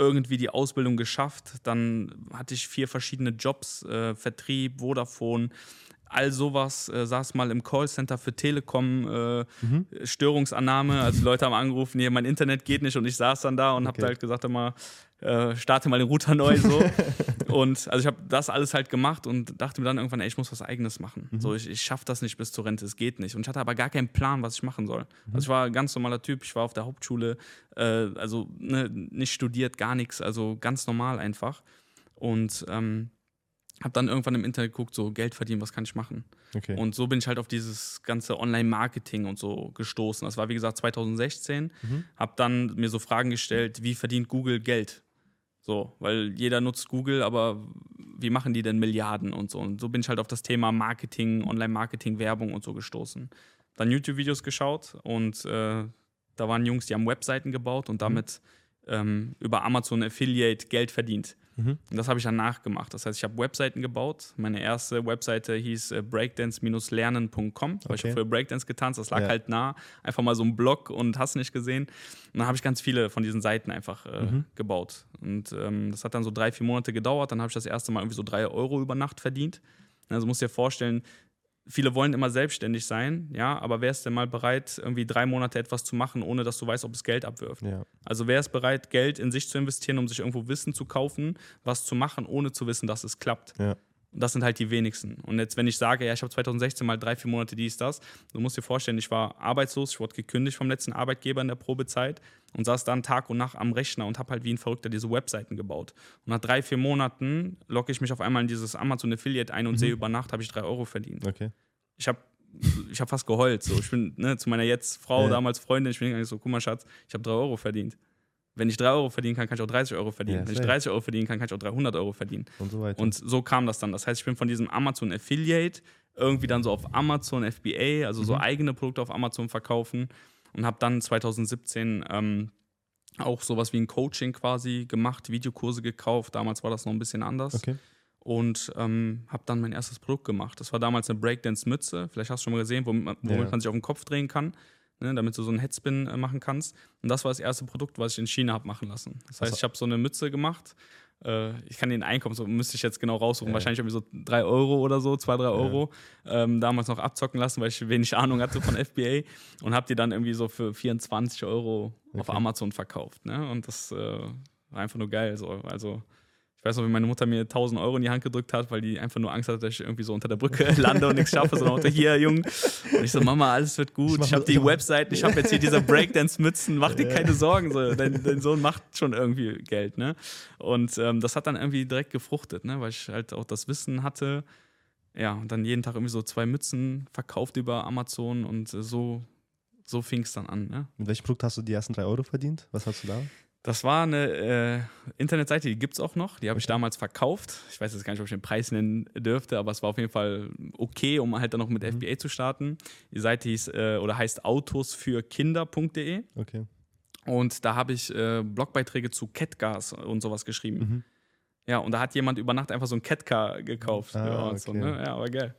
irgendwie die Ausbildung geschafft. Dann hatte ich vier verschiedene Jobs, äh, Vertrieb, Vodafone, all sowas. Äh, saß mal im Callcenter für Telekom, äh, mhm. Störungsannahme. Also Leute haben angerufen, hier, mein Internet geht nicht und ich saß dann da und okay. habe halt gesagt, immer, äh, starte mal den Router neu so. und also ich habe das alles halt gemacht und dachte mir dann irgendwann, ey, ich muss was eigenes machen. Mhm. So, ich, ich schaffe das nicht bis zur Rente, es geht nicht. Und ich hatte aber gar keinen Plan, was ich machen soll. Mhm. Also ich war ein ganz normaler Typ, ich war auf der Hauptschule, äh, also ne, nicht studiert, gar nichts, also ganz normal einfach. Und ähm, habe dann irgendwann im Internet geguckt, so Geld verdienen, was kann ich machen? Okay. Und so bin ich halt auf dieses ganze Online-Marketing und so gestoßen. Das war wie gesagt 2016. Mhm. Habe dann mir so Fragen gestellt, wie verdient Google Geld? So, weil jeder nutzt Google, aber wie machen die denn Milliarden und so? Und so bin ich halt auf das Thema Marketing, Online-Marketing, Werbung und so gestoßen. Dann YouTube-Videos geschaut und äh, da waren Jungs, die haben Webseiten gebaut und mhm. damit mhm. ähm, über Amazon Affiliate Geld verdient. Mhm. Und das habe ich dann nachgemacht. Das heißt, ich habe Webseiten gebaut. Meine erste Webseite hieß äh, breakdance-lernen.com, weil okay. ich habe für Breakdance getanzt. Das lag ja. halt nah. Einfach mal so ein Blog und hast nicht gesehen. Und dann habe ich ganz viele von diesen Seiten einfach äh, mhm. gebaut. Und ähm, das hat dann so drei, vier Monate gedauert. Dann habe ich das erste Mal irgendwie so drei Euro über Nacht verdient. Also musst dir vorstellen, viele wollen immer selbstständig sein, ja, aber wer ist denn mal bereit, irgendwie drei Monate etwas zu machen, ohne dass du weißt, ob es Geld abwirft? Ja. Also wer ist bereit, Geld in sich zu investieren, um sich irgendwo Wissen zu kaufen, was zu machen, ohne zu wissen, dass es klappt? Ja. Und das sind halt die wenigsten. Und jetzt, wenn ich sage, ja, ich habe 2016 mal drei, vier Monate dies, das, du musst dir vorstellen, ich war arbeitslos, ich wurde gekündigt vom letzten Arbeitgeber in der Probezeit und saß dann Tag und Nacht am Rechner und habe halt wie ein Verrückter diese Webseiten gebaut. Und nach drei, vier Monaten locke ich mich auf einmal in dieses Amazon Affiliate ein und mhm. sehe, über Nacht habe ich drei Euro verdient. Okay. Ich habe ich hab fast geheult. So. Ich bin ne, zu meiner jetzt Frau, ja. damals Freundin, ich bin eigentlich so, guck mal, Schatz, ich habe drei Euro verdient. Wenn ich 3 Euro verdienen kann, kann ich auch 30 Euro verdienen. Ja, Wenn ich 30 Euro verdienen kann, kann ich auch 300 Euro verdienen. Und so weiter. Und so kam das dann. Das heißt, ich bin von diesem Amazon Affiliate irgendwie dann so auf Amazon FBA, also mhm. so eigene Produkte auf Amazon verkaufen und habe dann 2017 ähm, auch sowas wie ein Coaching quasi gemacht, Videokurse gekauft. Damals war das noch ein bisschen anders. Okay. Und ähm, habe dann mein erstes Produkt gemacht. Das war damals eine Breakdance-Mütze. Vielleicht hast du schon mal gesehen, womit man, womit ja. man sich auf den Kopf drehen kann ne, damit du so einen Headspin äh, machen kannst. Und das war das erste Produkt, was ich in China habe machen lassen. Das heißt, ich habe so eine Mütze gemacht. Äh, ich kann den Einkommen, so müsste ich jetzt genau raussuchen, ja. wahrscheinlich irgendwie so 3 Euro oder so, 2, 3 Euro. Ja. Ähm, damals noch abzocken lassen, weil ich wenig Ahnung hatte von FBA und habe die dann irgendwie so für 24 Euro okay. auf Amazon verkauft. Ne? Und das äh, war einfach nur geil. So. Also ich weiß noch, wie meine Mutter mir 1000 Euro in die Hand gedrückt hat, weil die einfach nur Angst hatte, dass ich irgendwie so unter der Brücke lande und nichts schaffe, sondern unter hier, Jung. Und ich so, Mama, alles wird gut. Ich, ich habe die Website, ich habe jetzt hier diese Breakdance-Mützen, mach dir keine Sorgen. So. Dein, dein, Sohn macht schon irgendwie Geld. Ne? Und ähm, das hat dann irgendwie direkt gefruchtet, ne? weil ich halt auch das Wissen hatte. Ja, und dann jeden Tag irgendwie so zwei Mützen verkauft über Amazon und äh, so, so fing es dann an. Ne? Mit welchem Produkt hast du die ersten drei Euro verdient? Was hast du da? Das war eine äh, Internetseite, die gibt es auch noch. Die habe ich damals verkauft. Ich weiß jetzt gar nicht, ob ich den Preis nennen dürfte, aber es war auf jeden Fall okay, um halt dann noch mit mhm. FBA zu starten. Die Seite hieß äh, oder heißt autosfürkinder.de. Okay. Und da habe ich äh, Blogbeiträge zu Catgas und sowas geschrieben. Mhm. Ja, und da hat jemand über Nacht einfach so ein Catcar gekauft. Ah, ja, okay. so, ne? ja, aber geil.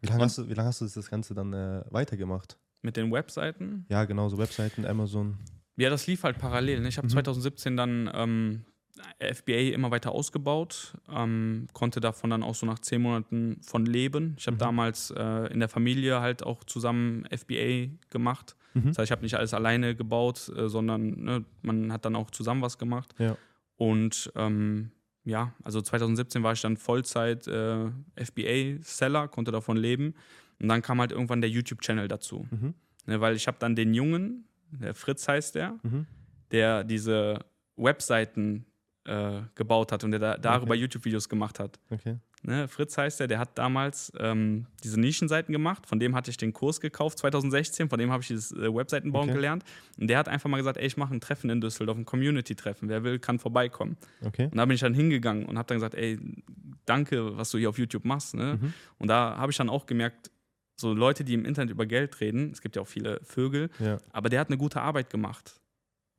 Wie lange hast, du, lang hast du das Ganze dann äh, weitergemacht? Mit den Webseiten? Ja, genau, so Webseiten, Amazon. Ja, das lief halt parallel. Ne? Ich habe mhm. 2017 dann ähm, FBA immer weiter ausgebaut, ähm, konnte davon dann auch so nach zehn Monaten von leben. Ich habe mhm. damals äh, in der Familie halt auch zusammen FBA gemacht. Mhm. Das heißt, ich habe nicht alles alleine gebaut, äh, sondern ne, man hat dann auch zusammen was gemacht. Ja. Und ähm, ja, also 2017 war ich dann Vollzeit äh, FBA-Seller, konnte davon leben. Und dann kam halt irgendwann der YouTube-Channel dazu. Mhm. Ne, weil ich habe dann den Jungen, der Fritz heißt der, mhm. der diese Webseiten äh, gebaut hat und der da, darüber okay. YouTube-Videos gemacht hat. Okay. ne, Fritz heißt der, der hat damals ähm, diese Nischenseiten gemacht. Von dem hatte ich den Kurs gekauft 2016, von dem habe ich dieses äh, Webseitenbauen okay. gelernt. Und der hat einfach mal gesagt, ey, ich mache ein Treffen in Düsseldorf, ein Community-Treffen. Wer will, kann vorbeikommen. Okay. Und da bin ich dann hingegangen und habe dann gesagt, ey, danke, was du hier auf YouTube machst. Ne? Mhm. Und da habe ich dann auch gemerkt, so Leute, die im Internet über Geld reden, es gibt ja auch viele Vögel, ja. aber der hat eine gute Arbeit gemacht.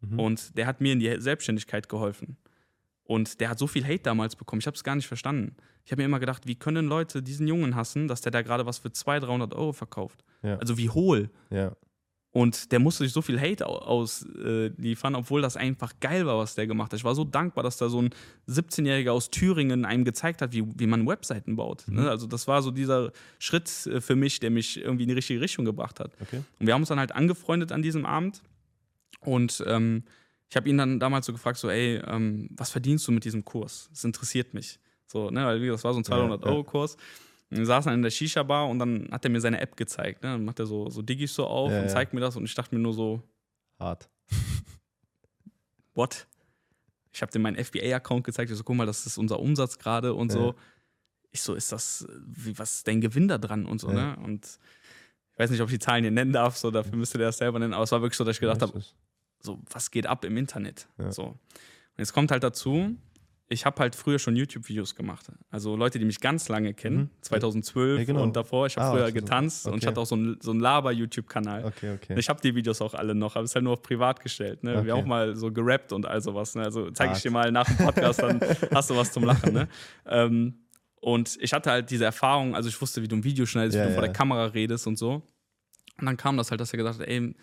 Mhm. Und der hat mir in die Selbstständigkeit geholfen. Und der hat so viel Hate damals bekommen. Ich habe es gar nicht verstanden. Ich habe mir immer gedacht, wie können Leute diesen Jungen hassen, dass der da gerade was für 200, 300 Euro verkauft? Ja. Also wie hohl. Ja. Und der musste sich so viel Hate ausliefern, äh, obwohl das einfach geil war, was der gemacht hat. Ich war so dankbar, dass da so ein 17-Jähriger aus Thüringen einem gezeigt hat, wie, wie man Webseiten baut. Mhm. Ne? Also das war so dieser Schritt äh, für mich, der mich irgendwie in die richtige Richtung gebracht hat. Okay. Und wir haben uns dann halt angefreundet an diesem Abend. Und ähm, ich habe ihn dann damals so gefragt, so, ey, ähm, was verdienst du mit diesem Kurs? Das interessiert mich. So, ne, weil das war so ein 200-Euro-Kurs. Wir saßen dann in der Shisha-Bar und dann hat er mir seine App gezeigt. Ne? Dann macht er so, so Digis so auf ja, und zeigt mir das und ich dachte mir nur so. Hart. What? Ich habe dir meinen FBA-Account gezeigt. Ich so, guck mal, das ist unser Umsatz gerade und so. Ich so, ist das, wie, was ist dein Gewinn da dran und so, ne? Und ich weiß nicht, ob ich die Zahlen hier nennen darf, so dafür müsste der das selber nennen, aber es war wirklich so, dass ich gedacht habe, so, was geht ab im Internet? So. Und jetzt kommt halt dazu, ich habe halt früher schon YouTube-Videos gemacht. Also Leute, die mich ganz lange kennen, mhm. 2012 ja, genau. und davor. Ich habe ah, früher getanzt okay. und ich hatte auch so einen so Laber-YouTube-Kanal. Okay, okay. Ich habe die Videos auch alle noch, aber es ist halt nur auf privat gestellt. Ne? Wir haben auch mal so gerappt und all sowas. Ne? Also zeige ich dir mal nach dem Podcast, dann hast du was zum Lachen. Ne? Ähm, und ich hatte halt diese Erfahrung, also ich wusste, wie du ein Video schneidest, ja, wie du ja. vor der Kamera redest und so. Und dann kam das halt, dass er gesagt hat, ey,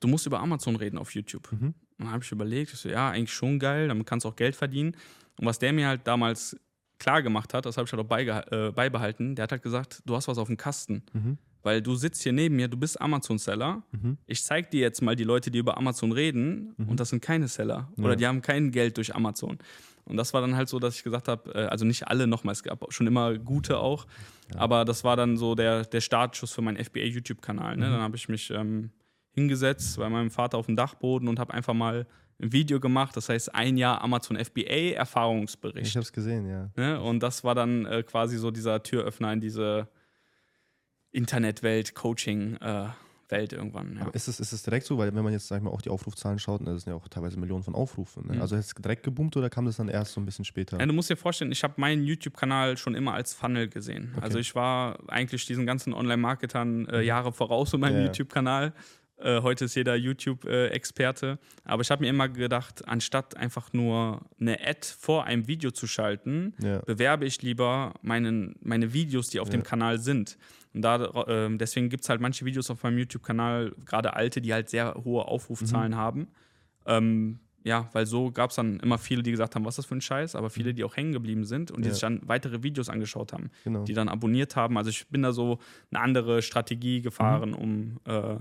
du musst über Amazon reden auf YouTube. Mhm. Und dann habe ich überlegt, ich so, ja, eigentlich schon geil, damit kannst du auch Geld verdienen. Und was der mir halt damals klar gemacht hat, das habe ich halt auch äh, beibehalten, der hat halt gesagt, du hast was auf dem Kasten. Mhm. Weil du sitzt hier neben mir, du bist Amazon-Seller. Mhm. Ich zeig dir jetzt mal die Leute, die über Amazon reden, mhm. und das sind keine Seller. Oder ja. die haben kein Geld durch Amazon. Und das war dann halt so, dass ich gesagt habe, äh, also nicht alle nochmal, es gab schon immer gute auch, ja. aber das war dann so der, der Startschuss für meinen FBA-YouTube-Kanal. Ne? Mhm. Dann habe ich mich ähm, hingesetzt bei meinem Vater auf dem Dachboden und habe einfach mal ein Video gemacht, das heißt ein Jahr Amazon FBA Erfahrungsbericht. Ich habe es gesehen, ja. Ne? Und das war dann äh, quasi so dieser Türöffner in diese Internetwelt, Coaching. Äh, Welt irgendwann. Ja. ist, es, ist es direkt so, weil wenn man jetzt sag ich mal, auch die Aufrufzahlen schaut, ne, das sind ja auch teilweise Millionen von Aufrufen. Ne? Mhm. Also ist es direkt geboomt oder kam das dann erst so ein bisschen später? Ja, du musst dir vorstellen, ich habe meinen YouTube-Kanal schon immer als Funnel gesehen. Okay. Also ich war eigentlich diesen ganzen Online-Marketern äh, mhm. Jahre voraus mit meinem ja. YouTube-Kanal. Äh, heute ist jeder YouTube-Experte. Aber ich habe mir immer gedacht, anstatt einfach nur eine Ad vor einem Video zu schalten, ja. bewerbe ich lieber meinen, meine Videos, die auf ja. dem Kanal sind. Und da, äh, deswegen gibt es halt manche Videos auf meinem YouTube-Kanal, gerade alte, die halt sehr hohe Aufrufzahlen mhm. haben. Ähm, ja, weil so gab es dann immer viele, die gesagt haben, was ist das für ein Scheiß, aber viele, mhm. die auch hängen geblieben sind und die ja. sich dann weitere Videos angeschaut haben, genau. die dann abonniert haben. Also ich bin da so eine andere Strategie gefahren, mhm. um äh,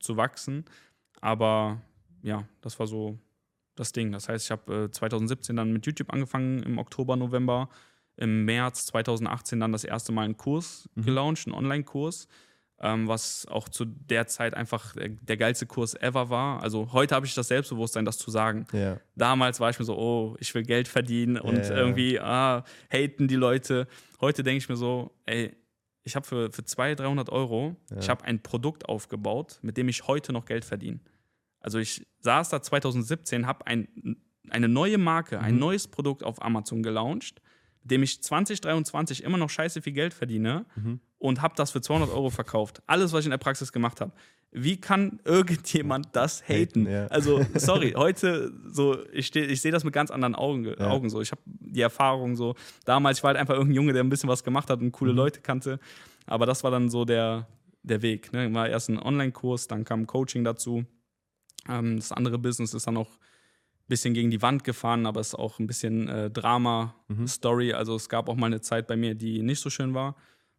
zu wachsen. Aber ja, das war so das Ding. Das heißt, ich habe äh, 2017 dann mit YouTube angefangen im Oktober, November. Im März 2018 dann das erste Mal einen Kurs mhm. gelauncht, einen Online-Kurs, ähm, was auch zu der Zeit einfach der, der geilste Kurs ever war. Also heute habe ich das Selbstbewusstsein, das zu sagen. Ja. Damals war ich mir so, oh, ich will Geld verdienen und ja, irgendwie, ah, haten die Leute. Heute denke ich mir so, ey, ich habe für, für 200, 300 Euro, ja. ich habe ein Produkt aufgebaut, mit dem ich heute noch Geld verdiene. Also ich saß da 2017, habe ein, eine neue Marke, mhm. ein neues Produkt auf Amazon gelauncht, mit dem ich 2023 immer noch scheiße viel Geld verdiene mhm. und habe das für 200 Euro verkauft. Alles, was ich in der Praxis gemacht habe. Wie kann irgendjemand das haten? haten ja. Also, sorry, heute so, ich, ich sehe das mit ganz anderen Augen, ja. Augen so. Ich habe die Erfahrung so. Damals, ich war halt einfach irgendein Junge, der ein bisschen was gemacht hat und coole mhm. Leute kannte. Aber das war dann so der, der Weg. Ne? War erst ein Online-Kurs, dann kam Coaching dazu. Ähm, das andere Business ist dann auch bisschen gegen die Wand gefahren, aber es ist auch ein bisschen äh, Drama-Story. Mhm. Also es gab auch mal eine Zeit bei mir, die nicht so schön war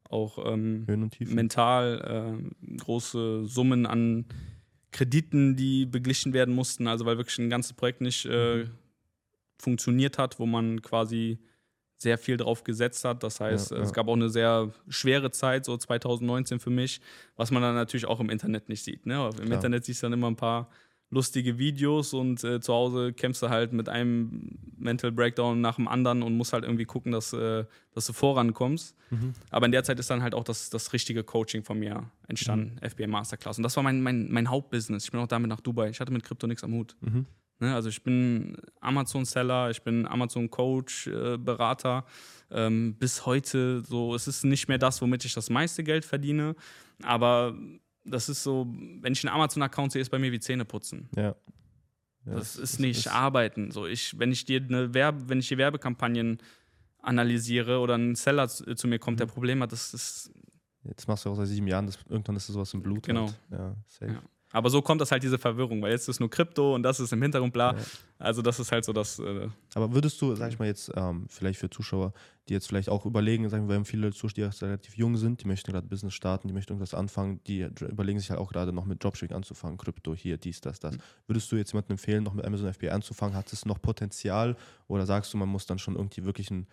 auch ähm, mental äh, große Summen an Krediten, die beglichen werden mussten, also weil wirklich ein ganzes Projekt nicht äh, mhm. funktioniert hat, wo man quasi sehr viel drauf gesetzt hat. Das heißt, ja, ja. es gab auch eine sehr schwere Zeit, so 2019 für mich, was man dann natürlich auch im Internet nicht sieht. Ne? Im Klar. Internet siehst du dann immer ein paar lustige Videos und äh, zu Hause kämpfst du halt mit einem Mental Breakdown nach dem anderen und musst halt irgendwie gucken, dass, äh, dass du vorankommst. Mhm. Aber in der Zeit ist dann halt auch das, das richtige Coaching von mir entstanden, mhm. FBA Masterclass. Und das war mein, mein, mein Hauptbusiness. Ich bin auch damit nach Dubai. Ich hatte mit Krypto nichts am Hut. Mhm. Ne, also ich bin Amazon-Seller, ich bin Amazon-Coach, äh, Berater. Ähm, bis heute so, es ist nicht mehr das, womit ich das meiste Geld verdiene. Aber das ist so, wenn ich einen Amazon-Account sehe, ist bei mir wie Zähne putzen. Ja. ja das, das, ist nicht ist arbeiten. So, ich, wenn ich dir eine Werbe, wenn ich die Werbekampagnen analysiere oder ein Seller zu, zu mir kommt, mhm. der Problem hat, das ist. Jetzt machst du auch seit sieben Jahren, das, irgendwann ist das sowas im Blut. Genau. Halt. Ja, safe. Ja. Aber so kommt das halt diese Verwirrung, weil jetzt ist nur Krypto und das ist im Hintergrund bla. Ja. Also das ist halt so das. Äh Aber würdest du, sag ich mal jetzt, ähm, vielleicht für Zuschauer, die jetzt vielleicht auch überlegen, sagen wir, wir haben viele Zuschauer, die relativ jung sind, die möchten gerade Business starten, die möchten irgendwas anfangen, die überlegen sich halt auch gerade noch mit Dropshipping anzufangen, Krypto hier, dies, das, das. Mhm. Würdest du jetzt jemandem empfehlen, noch mit Amazon FBA anzufangen? Hat es noch Potenzial oder sagst du, man muss dann schon irgendwie wirklich ein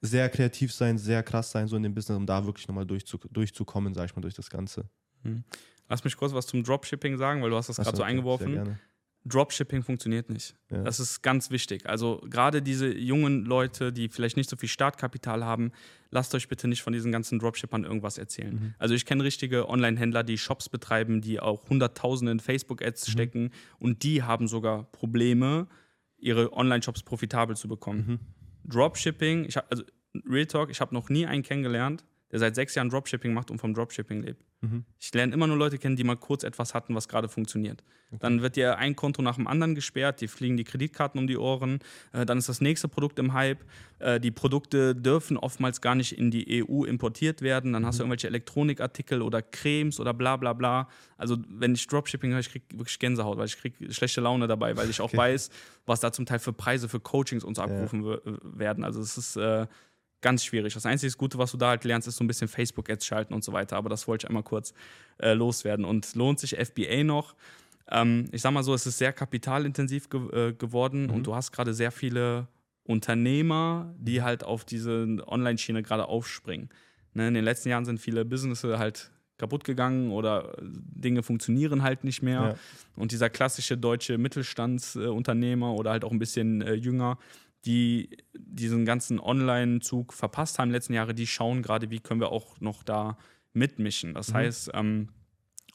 sehr kreativ sein, sehr krass sein, so in dem Business, um da wirklich nochmal durchzu, durchzukommen, sag ich mal, durch das Ganze? Mhm. Lass mich kurz was zum Dropshipping sagen, weil du hast das gerade so, okay, eingeworfen. Dropshipping funktioniert nicht. Ja. Das ist ganz wichtig. Also gerade diese jungen Leute, die vielleicht nicht so viel Startkapital haben, lasst euch bitte nicht von diesen ganzen Dropshippern irgendwas erzählen. Mhm. Also ich kenne richtige Online-Händler, die Shops betreiben, die auch Hunderttausende in Facebook-Ads mhm. stecken und die haben sogar Probleme, ihre Online-Shops profitabel zu bekommen. Mhm. Dropshipping, ich hab, also Real Talk, ich habe noch nie einen kennengelernt, der seit sechs Jahren Dropshipping macht und vom Dropshipping lebt. Mhm. Ich lerne immer nur Leute kennen, die mal kurz etwas hatten, was gerade funktioniert. Okay. Dann wird dir ein Konto nach dem anderen gesperrt, die fliegen die Kreditkarten um die Ohren, äh, dann ist das nächste Produkt im Hype. Äh, die Produkte dürfen oftmals gar nicht in die EU importiert werden. Dann mhm. hast du mhm. irgendwelche Elektronikartikel oder Cremes oder bla bla bla. Also wenn ich Dropshipping höre, ich kriege wirklich Gänsehaut, weil ich kriege schlechte Laune dabei, weil ich auch okay. weiß, was da zum Teil für Preise für Coachings uns abgerufen ja. werden. Also es ist äh, ganz schwierig. Das einzige Gute, was du da halt lernst, ist so ein bisschen Facebook-Ads schalten und so weiter. Aber das wollte ich einmal kurz äh, loswerden. Und lohnt sich FBA noch? Ähm, ich sag mal so, es ist sehr kapitalintensiv ge äh, geworden mhm. und du hast gerade sehr viele Unternehmer, die halt auf diese Online-Schiene gerade aufspringen. Ne, in den letzten Jahren sind viele Businesses halt kaputt gegangen oder Dinge funktionieren halt nicht mehr. Ja. Und dieser klassische deutsche Mittelstandsunternehmer oder halt auch ein bisschen äh, jünger, die diesen ganzen Online-Zug verpasst haben in den letzten Jahren, die schauen gerade, wie können wir auch noch da mitmischen. Das mhm. heißt, ähm,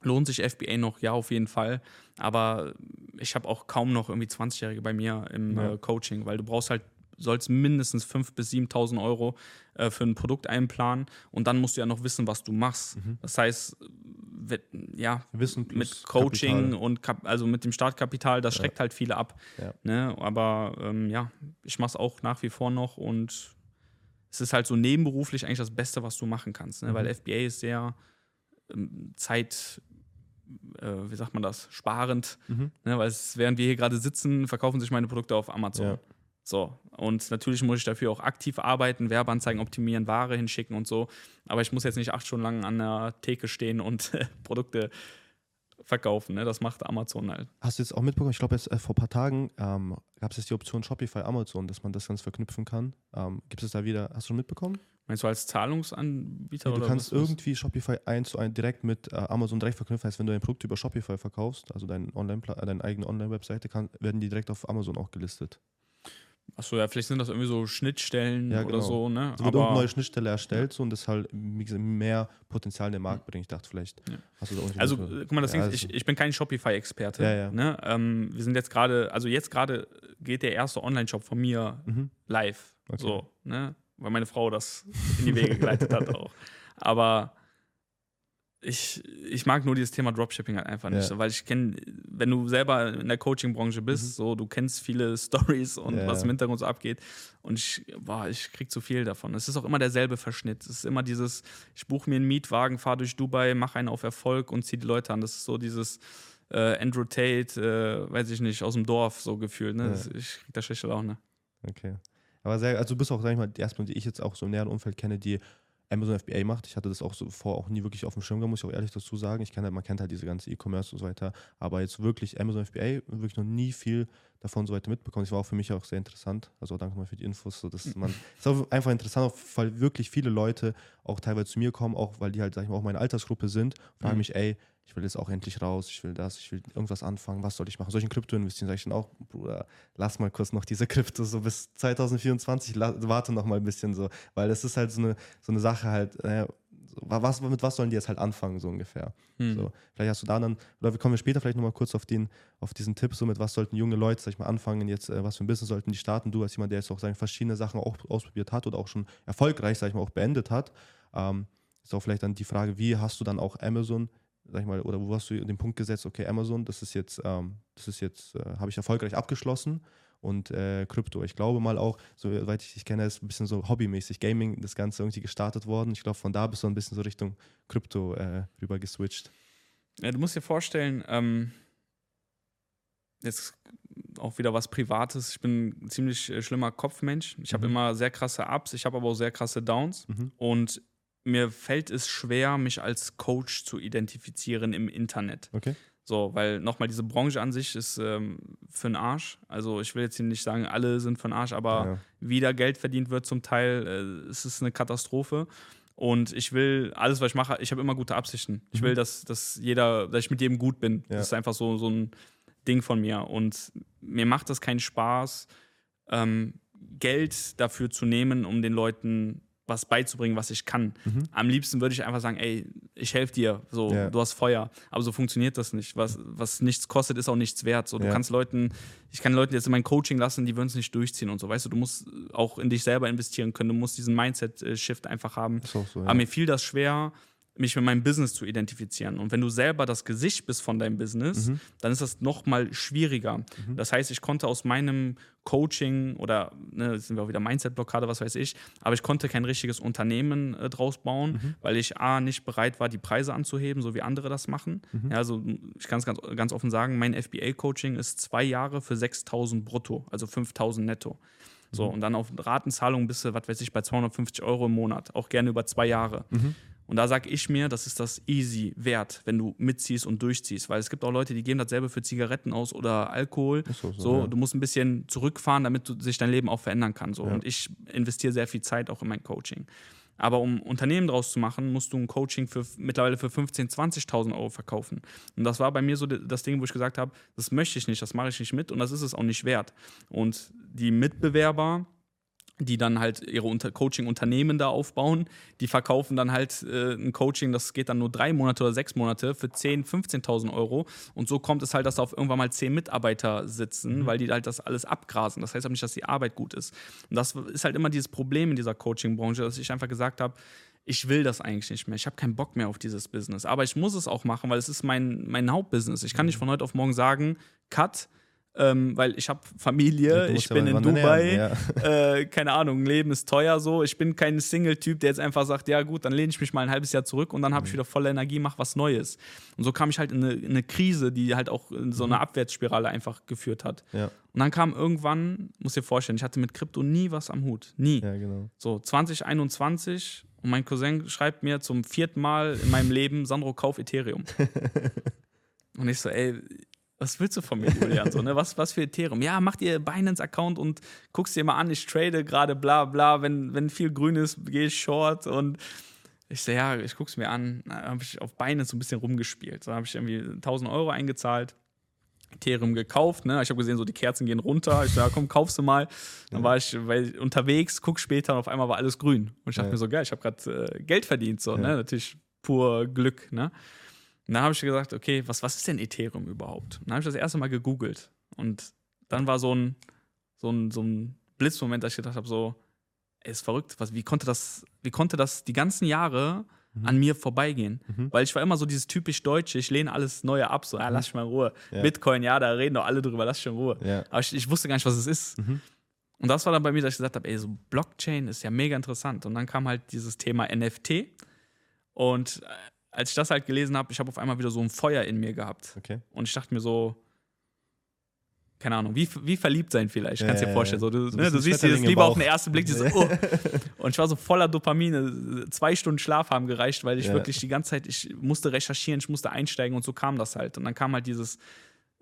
lohnt sich FBA noch? Ja, auf jeden Fall. Aber ich habe auch kaum noch irgendwie 20-Jährige bei mir im ja. äh, Coaching, weil du brauchst halt sollst mindestens 5.000 bis 7.000 Euro äh, für ein Produkt einplanen und dann musst du ja noch wissen, was du machst. Mhm. Das heißt, ja, Wissen mit Coaching Kapital. und Kap also mit dem Startkapital, das schreckt ja. halt viele ab. Ja. Ne? Aber ähm, ja, ich mache es auch nach wie vor noch und es ist halt so nebenberuflich eigentlich das Beste, was du machen kannst, ne? Mhm. weil FBA ist sehr ähm, Zeit, äh, wie sagt man das, sparend, mhm. ne? weil es, während wir hier gerade sitzen, verkaufen sich meine Produkte auf Amazon. Ja. So, und natürlich muss ich dafür auch aktiv arbeiten, Werbeanzeigen optimieren, Ware hinschicken und so. Aber ich muss jetzt nicht acht Stunden lang an der Theke stehen und Produkte verkaufen. Ne? Das macht Amazon halt. Hast du jetzt auch mitbekommen? Ich glaube, jetzt äh, vor ein paar Tagen ähm, gab es jetzt die Option Shopify Amazon, dass man das ganz verknüpfen kann. Ähm, Gibt es da wieder, hast du schon mitbekommen? Meinst du als Zahlungsanbieter? Ja, du kannst irgendwie Shopify 1 zu 1 direkt mit äh, Amazon direkt verknüpfen. Heißt, wenn du ein Produkt über Shopify verkaufst, also dein Online, äh, deine eigene Online-Webseite, werden die direkt auf Amazon auch gelistet. Achso, ja, vielleicht sind das irgendwie so Schnittstellen ja, genau. oder so, ne? Es wird eine neue Schnittstelle erstellt so, und das halt wie gesagt, mehr Potenzial in den Markt bringt. Ich dachte, vielleicht hast du da irgendwie. Also, guck mal, das ja, Ding ist, ich, ich bin kein Shopify-Experte. Ja, ja. Ne? Ähm, wir sind jetzt gerade, also jetzt gerade geht der erste Online-Shop von mir mhm. live. Okay. So, ne? Weil meine Frau das in die Wege geleitet hat auch. Aber ich, ich mag nur dieses Thema Dropshipping halt einfach nicht, ja. so, weil ich kenne, wenn du selber in der Coaching-Branche bist, mhm. so du kennst viele Stories und ja. was im Hintergrund so abgeht und ich, boah, ich krieg zu viel davon. Es ist auch immer derselbe Verschnitt. Es ist immer dieses, ich buche mir einen Mietwagen, fahre durch Dubai, mache einen auf Erfolg und ziehe die Leute an. Das ist so dieses äh, Andrew Tate, äh, weiß ich nicht, aus dem Dorf so gefühlt. Ne? Ja. Das, ich krieg da schlechte Laune. Okay. Aber sehr, also du bist auch, sag ich mal, die erstmal, die ich jetzt auch so im näheren Umfeld kenne, die Amazon FBA macht. Ich hatte das auch so vor auch nie wirklich auf dem Schirm, muss ich auch ehrlich dazu sagen. Ich kenne halt, man kennt halt diese ganze E-Commerce und so weiter, aber jetzt wirklich Amazon FBA wirklich noch nie viel davon so weiter mitbekommen. Das war auch für mich auch sehr interessant. Also danke mal für die Infos. So, dass man, ist auch einfach interessant, weil wirklich viele Leute auch teilweise zu mir kommen, auch weil die halt, sag ich mal, auch meine Altersgruppe sind, fragen mhm. mich, ey, ich will jetzt auch endlich raus, ich will das, ich will irgendwas anfangen, was soll ich machen? Soll ich in Krypto investieren? Sag ich dann auch, Bruder, lass mal kurz noch diese Krypto so bis 2024, warte noch mal ein bisschen so, weil das ist halt so eine, so eine Sache halt, äh, was, mit was sollen die jetzt halt anfangen, so ungefähr. Hm. So, vielleicht hast du da dann, oder wir kommen später vielleicht nochmal kurz auf, den, auf diesen Tipp, so mit was sollten junge Leute, sag ich mal, anfangen, jetzt, äh, was für ein Business sollten die starten, du als jemand, der jetzt auch sagen, verschiedene Sachen auch ausprobiert hat oder auch schon erfolgreich, sag ich mal, auch beendet hat, ähm, ist auch vielleicht dann die Frage, wie hast du dann auch Amazon sag ich mal, oder wo hast du den Punkt gesetzt, okay, Amazon, das ist jetzt, ähm, das ist jetzt, äh, habe ich erfolgreich abgeschlossen und äh, Krypto. Ich glaube mal auch, soweit ich dich kenne, ist ein bisschen so hobbymäßig Gaming das Ganze irgendwie gestartet worden. Ich glaube, von da bist du ein bisschen so Richtung Krypto äh, rüber geswitcht. Ja, du musst dir vorstellen, ähm, jetzt auch wieder was Privates. Ich bin ein ziemlich äh, schlimmer Kopfmensch. Ich mhm. habe immer sehr krasse Ups, ich habe aber auch sehr krasse Downs. Mhm. Und mir fällt es schwer, mich als Coach zu identifizieren im Internet. Okay. So, weil nochmal diese Branche an sich ist ähm, für den Arsch. Also ich will jetzt hier nicht sagen, alle sind für den Arsch, aber ja. wie da Geld verdient wird zum Teil, äh, ist es eine Katastrophe. Und ich will, alles, was ich mache, ich habe immer gute Absichten. Ich will, mhm. dass, dass jeder, dass ich mit jedem gut bin. Ja. Das ist einfach so, so ein Ding von mir. Und mir macht das keinen Spaß, ähm, Geld dafür zu nehmen, um den Leuten was beizubringen, was ich kann. Mhm. Am liebsten würde ich einfach sagen, ey, ich helfe dir, so, ja. du hast Feuer. Aber so funktioniert das nicht. Was, was nichts kostet, ist auch nichts wert. So, du ja. kannst Leuten, ich kann Leuten jetzt in mein Coaching lassen, die würden es nicht durchziehen und so. Weißt du, du musst auch in dich selber investieren können. Du musst diesen Mindset-Shift einfach haben. So, ja. Aber mir fiel das schwer, mich mit meinem Business zu identifizieren. Und wenn du selber das Gesicht bist von deinem Business, mhm. dann ist das noch mal schwieriger. Mhm. Das heißt, ich konnte aus meinem Coaching oder ne, sind wir auch wieder Mindset-Blockade, was weiß ich, aber ich konnte kein richtiges Unternehmen äh, draus bauen, mhm. weil ich A, nicht bereit war, die Preise anzuheben, so wie andere das machen. Mhm. Ja, also ich kann es ganz, ganz offen sagen, mein FBA-Coaching ist zwei Jahre für 6.000 brutto, also 5.000 netto. So, mhm. und dann auf Ratenzahlung bist du, was weiß ich, bei 250 Euro im Monat, auch gerne über zwei Jahre. Und da sage ich mir, das ist das easy wert, wenn du mitziehst und durchziehst. Weil es gibt auch Leute, die geben dasselbe für Zigaretten aus oder Alkohol. So, so, so ja. du musst ein bisschen zurückfahren, damit du, sich dein Leben auch verändern kann. So. Ja. Und ich investiere sehr viel Zeit auch in mein Coaching. Aber um Unternehmen draus zu machen, musst du ein Coaching für mittlerweile für 15.000, 20.000 Euro verkaufen. Und das war bei mir so das Ding, wo ich gesagt habe, das möchte ich nicht, das mache ich nicht mit und das ist es auch nicht wert. Und die Mitbewerber, die dann halt ihre Unter Coaching-Unternehmen da aufbauen. Die verkaufen dann halt äh, ein Coaching, das geht dann nur drei Monate oder sechs Monate für 10.000, 15.000 Euro. Und so kommt es halt, dass da auf irgendwann mal zehn Mitarbeiter sitzen, mhm. weil die halt das alles abgrasen. Das heißt aber nicht, dass die Arbeit gut ist. Und das ist halt immer dieses Problem in dieser Coaching-Branche, dass ich einfach gesagt habe, ich will das eigentlich nicht mehr. Ich habe keinen Bock mehr auf dieses Business. Aber ich muss es auch machen, weil es ist mein, mein Hauptbusiness. Ich kann nicht mhm. von heute auf morgen sagen, Cut, ähm, weil ich habe Familie, ich bin in Dubai, ja. äh, keine Ahnung, Leben ist teuer so. Ich bin kein Single-Typ, der jetzt einfach sagt, ja gut, dann lehne ich mich mal ein halbes Jahr zurück und dann habe mhm. ich wieder volle Energie, mache was Neues. Und so kam ich halt in eine, in eine, Krise, die halt auch in so eine mhm. Abwärtsspirale einfach geführt hat. Ja. Und dann kam irgendwann, muss dir vorstellen, ich hatte mit Krypto nie was am Hut, nie. Ja, genau. So 2021 und mein Cousin schreibt mir zum vierten Mal in meinem Leben, Sandro, kauf Ethereum. und ich so, ey, was willst du von mir, Julian? So, ne? was, was für Ethereum? Ja, mach dir Binance-Account und guckst dir mal an, ich trade gerade, bla bla. Wenn, wenn viel grün ist, gehe ich short. Und ich so, ja, ich guck's mir an. Da habe ich auf Binance so ein bisschen rumgespielt. So habe ich irgendwie 1000 Euro eingezahlt. Ethereum gekauft, ne? Ich habe gesehen, so die Kerzen gehen runter. Ich ja, komm, kaufst du mal. Dann ja. war ich weil, unterwegs, guck später und auf einmal war alles grün. Und ich dachte ja. mir so, geil, ich habe gerade äh, Geld verdient, so, ne? Natürlich pur Glück, ne? Und dann habe ich gesagt, okay, was, was ist denn Ethereum überhaupt? Und dann habe ich das erste Mal gegoogelt. Und dann war so ein, so ein, so ein Blitzmoment, dass ich gedacht habe, so, ey, ist verrückt, was, wie, konnte das, wie konnte das die ganzen Jahre mhm. an mir vorbeigehen? Mhm. Weil ich war immer so dieses typisch Deutsche, ich lehne alles Neue ab, so, ja, lass mich mal in Ruhe. Ja. Bitcoin, ja, da reden doch alle drüber, lass mich in Ruhe. Ja. Aber ich, ich, wusste gar nicht, was es ist. Mhm. Und das war dann bei mir, dass ich gesagt habe, ey, so Blockchain ist ja mega interessant. Und dann kam halt dieses Thema NFT. Und äh, als ich das halt gelesen habe, ich habe auf einmal wieder so ein Feuer in mir gehabt. Okay. Und ich dachte mir so, keine Ahnung, wie, wie verliebt sein vielleicht, ja, kannst dir vorstellen. So, du, so ne, du siehst dieses Liebe auf den ersten Blick, dieses, oh. Und ich war so voller Dopamine. Zwei Stunden Schlaf haben gereicht, weil ich ja. wirklich die ganze Zeit, ich musste recherchieren, ich musste einsteigen und so kam das halt. Und dann kam halt dieses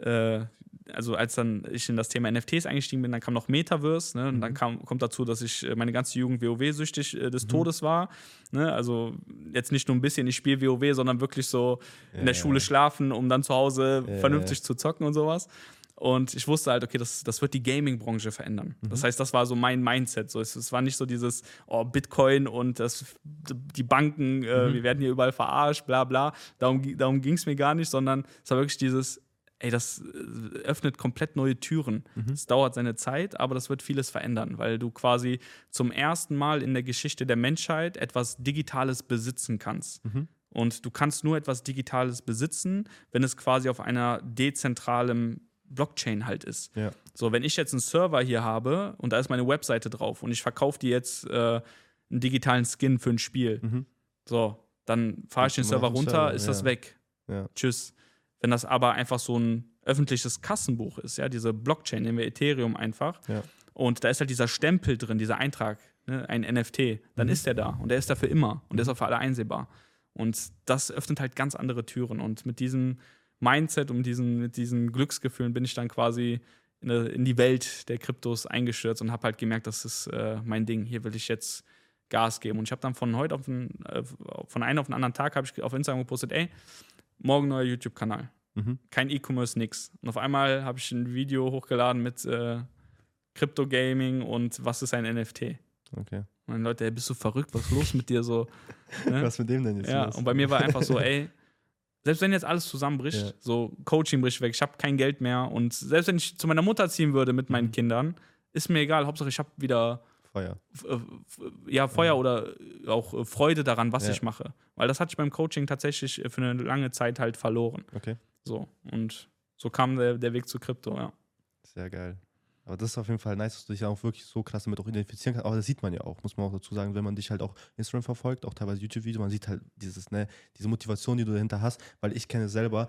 äh, also als dann ich in das Thema NFTs eingestiegen bin, dann kam noch Metaverse, ne? Und mhm. dann kam, kommt dazu, dass ich äh, meine ganze Jugend WoW-süchtig äh, des mhm. Todes war. Ne? Also jetzt nicht nur ein bisschen, ich spiele WoW, sondern wirklich so ja, in der Schule schlafen, um dann zu Hause ja, vernünftig zu zocken und sowas. Und ich wusste halt, okay, das, das wird die Gaming-Branche verändern. Mhm. Das heißt, das war so mein Mindset. So, es, es, war nicht so dieses, oh, Bitcoin und das, die Banken, äh, mhm. wir werden hier überall verarscht, bla bla. Darum, darum ging es mir gar nicht, sondern es war wirklich dieses, ey, das äh, öffnet komplett neue Türen. Mhm. Es mhm. dauert seine Zeit, aber das wird vieles verändern, weil du quasi zum ersten Mal in der Geschichte der Menschheit etwas Digitales besitzen kannst. Mhm. Und du kannst nur etwas Digitales besitzen, wenn es quasi auf einer dezentralen Blockchain halt ist. Ja. So, wenn ich jetzt einen Server hier habe und da ist meine Webseite drauf und ich verkaufe dir jetzt äh, einen digitalen Skin für ein Spiel, mhm. so, dann fahre ich den Server runter, Server, ist ja. das weg. Ja. Tschüss. Wenn das aber einfach so ein öffentliches Kassenbuch ist, ja, diese Blockchain, nehmen wir Ethereum einfach, ja. und da ist halt dieser Stempel drin, dieser Eintrag, ne, ein NFT, dann mhm. ist der da und der ist da für immer und der ist auch für alle einsehbar. Und das öffnet halt ganz andere Türen. Und mit diesem Mindset und diesen, mit diesen Glücksgefühlen bin ich dann quasi in, in die Welt der Kryptos eingestürzt und habe halt gemerkt, das ist äh, mein Ding. Hier will ich jetzt Gas geben. Und ich habe dann von heute auf den, äh, von einem auf den anderen Tag habe ich auf Instagram gepostet, ey, morgen neuer YouTube-Kanal. Mhm. Kein E-Commerce, nix. Und auf einmal habe ich ein Video hochgeladen mit äh, Crypto-Gaming und was ist ein NFT. Okay. Und dann Leute, ey, bist du verrückt? Was ist los mit dir so? Ne? Was mit dem denn jetzt? Ja, los? und bei mir war einfach so, ey, selbst wenn jetzt alles zusammenbricht, ja. so Coaching bricht weg, ich habe kein Geld mehr und selbst wenn ich zu meiner Mutter ziehen würde mit meinen mhm. Kindern, ist mir egal. Hauptsache, ich habe wieder Feuer. Ja, Feuer ja. oder auch äh, Freude daran, was ja. ich mache. Weil das hatte ich beim Coaching tatsächlich äh, für eine lange Zeit halt verloren. Okay. So. Und so kam der, der Weg zu Krypto, ja. Sehr geil. Aber das ist auf jeden Fall nice, dass du dich auch wirklich so krass damit auch identifizieren kannst. Aber das sieht man ja auch, muss man auch dazu sagen, wenn man dich halt auch Instagram verfolgt, auch teilweise YouTube-Videos, man sieht halt dieses, ne, diese Motivation, die du dahinter hast, weil ich kenne selber,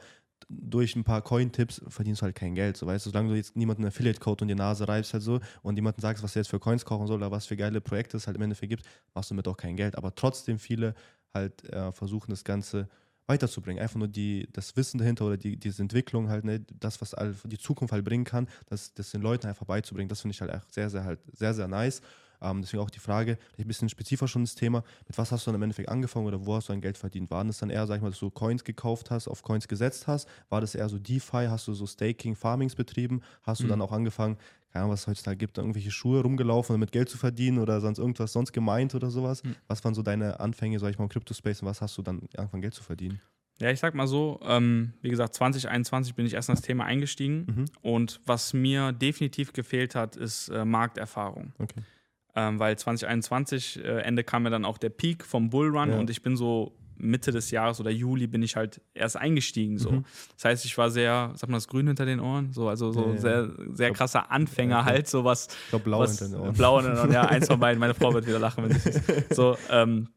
durch ein paar Coin-Tipps verdienst du halt kein Geld. So, weißt du, solange du jetzt niemanden Affiliate-Code und die Nase reibst halt so und jemanden sagst, was er jetzt für Coins kaufen soll oder was für geile Projekte es halt im Endeffekt gibt, machst du damit auch kein Geld. Aber trotzdem viele halt äh, versuchen das Ganze weiterzubringen. Einfach nur die, das Wissen dahinter oder die, diese Entwicklung halt, ne, das, was die Zukunft halt bringen kann, das, das den Leuten einfach beizubringen. Das finde ich halt sehr, sehr, halt sehr, sehr nice. Ähm, deswegen auch die Frage, ein bisschen spezifischer schon das Thema, mit was hast du dann im Endeffekt angefangen oder wo hast du dein Geld verdient? Waren das dann eher, sag ich mal, dass du Coins gekauft hast, auf Coins gesetzt hast? War das eher so DeFi? Hast du so Staking, Farmings betrieben? Hast du mhm. dann auch angefangen, keine Ahnung, was es heutzutage gibt, irgendwelche Schuhe rumgelaufen, um damit Geld zu verdienen oder sonst irgendwas sonst gemeint oder sowas? Mhm. Was waren so deine Anfänge, sag ich mal, im Crypto-Space und was hast du dann angefangen, Geld zu verdienen? Ja, ich sag mal so, ähm, wie gesagt, 2021 bin ich erst in das Thema eingestiegen mhm. und was mir definitiv gefehlt hat, ist äh, Markterfahrung. Okay ähm, weil 2021 äh, Ende kam ja dann auch der Peak vom Bullrun ja. und ich bin so Mitte des Jahres oder Juli bin ich halt erst eingestiegen. So. Mhm. Das heißt, ich war sehr, sag mal, das Grün hinter den Ohren, so, also so ja, sehr, sehr glaub, krasser Anfänger ja, halt, so was. Ich glaube, blau was, hinter den Ohren. Blau hinter den Ohren, ja, eins von beiden. Meine Frau wird wieder lachen, wenn sie es So, ähm,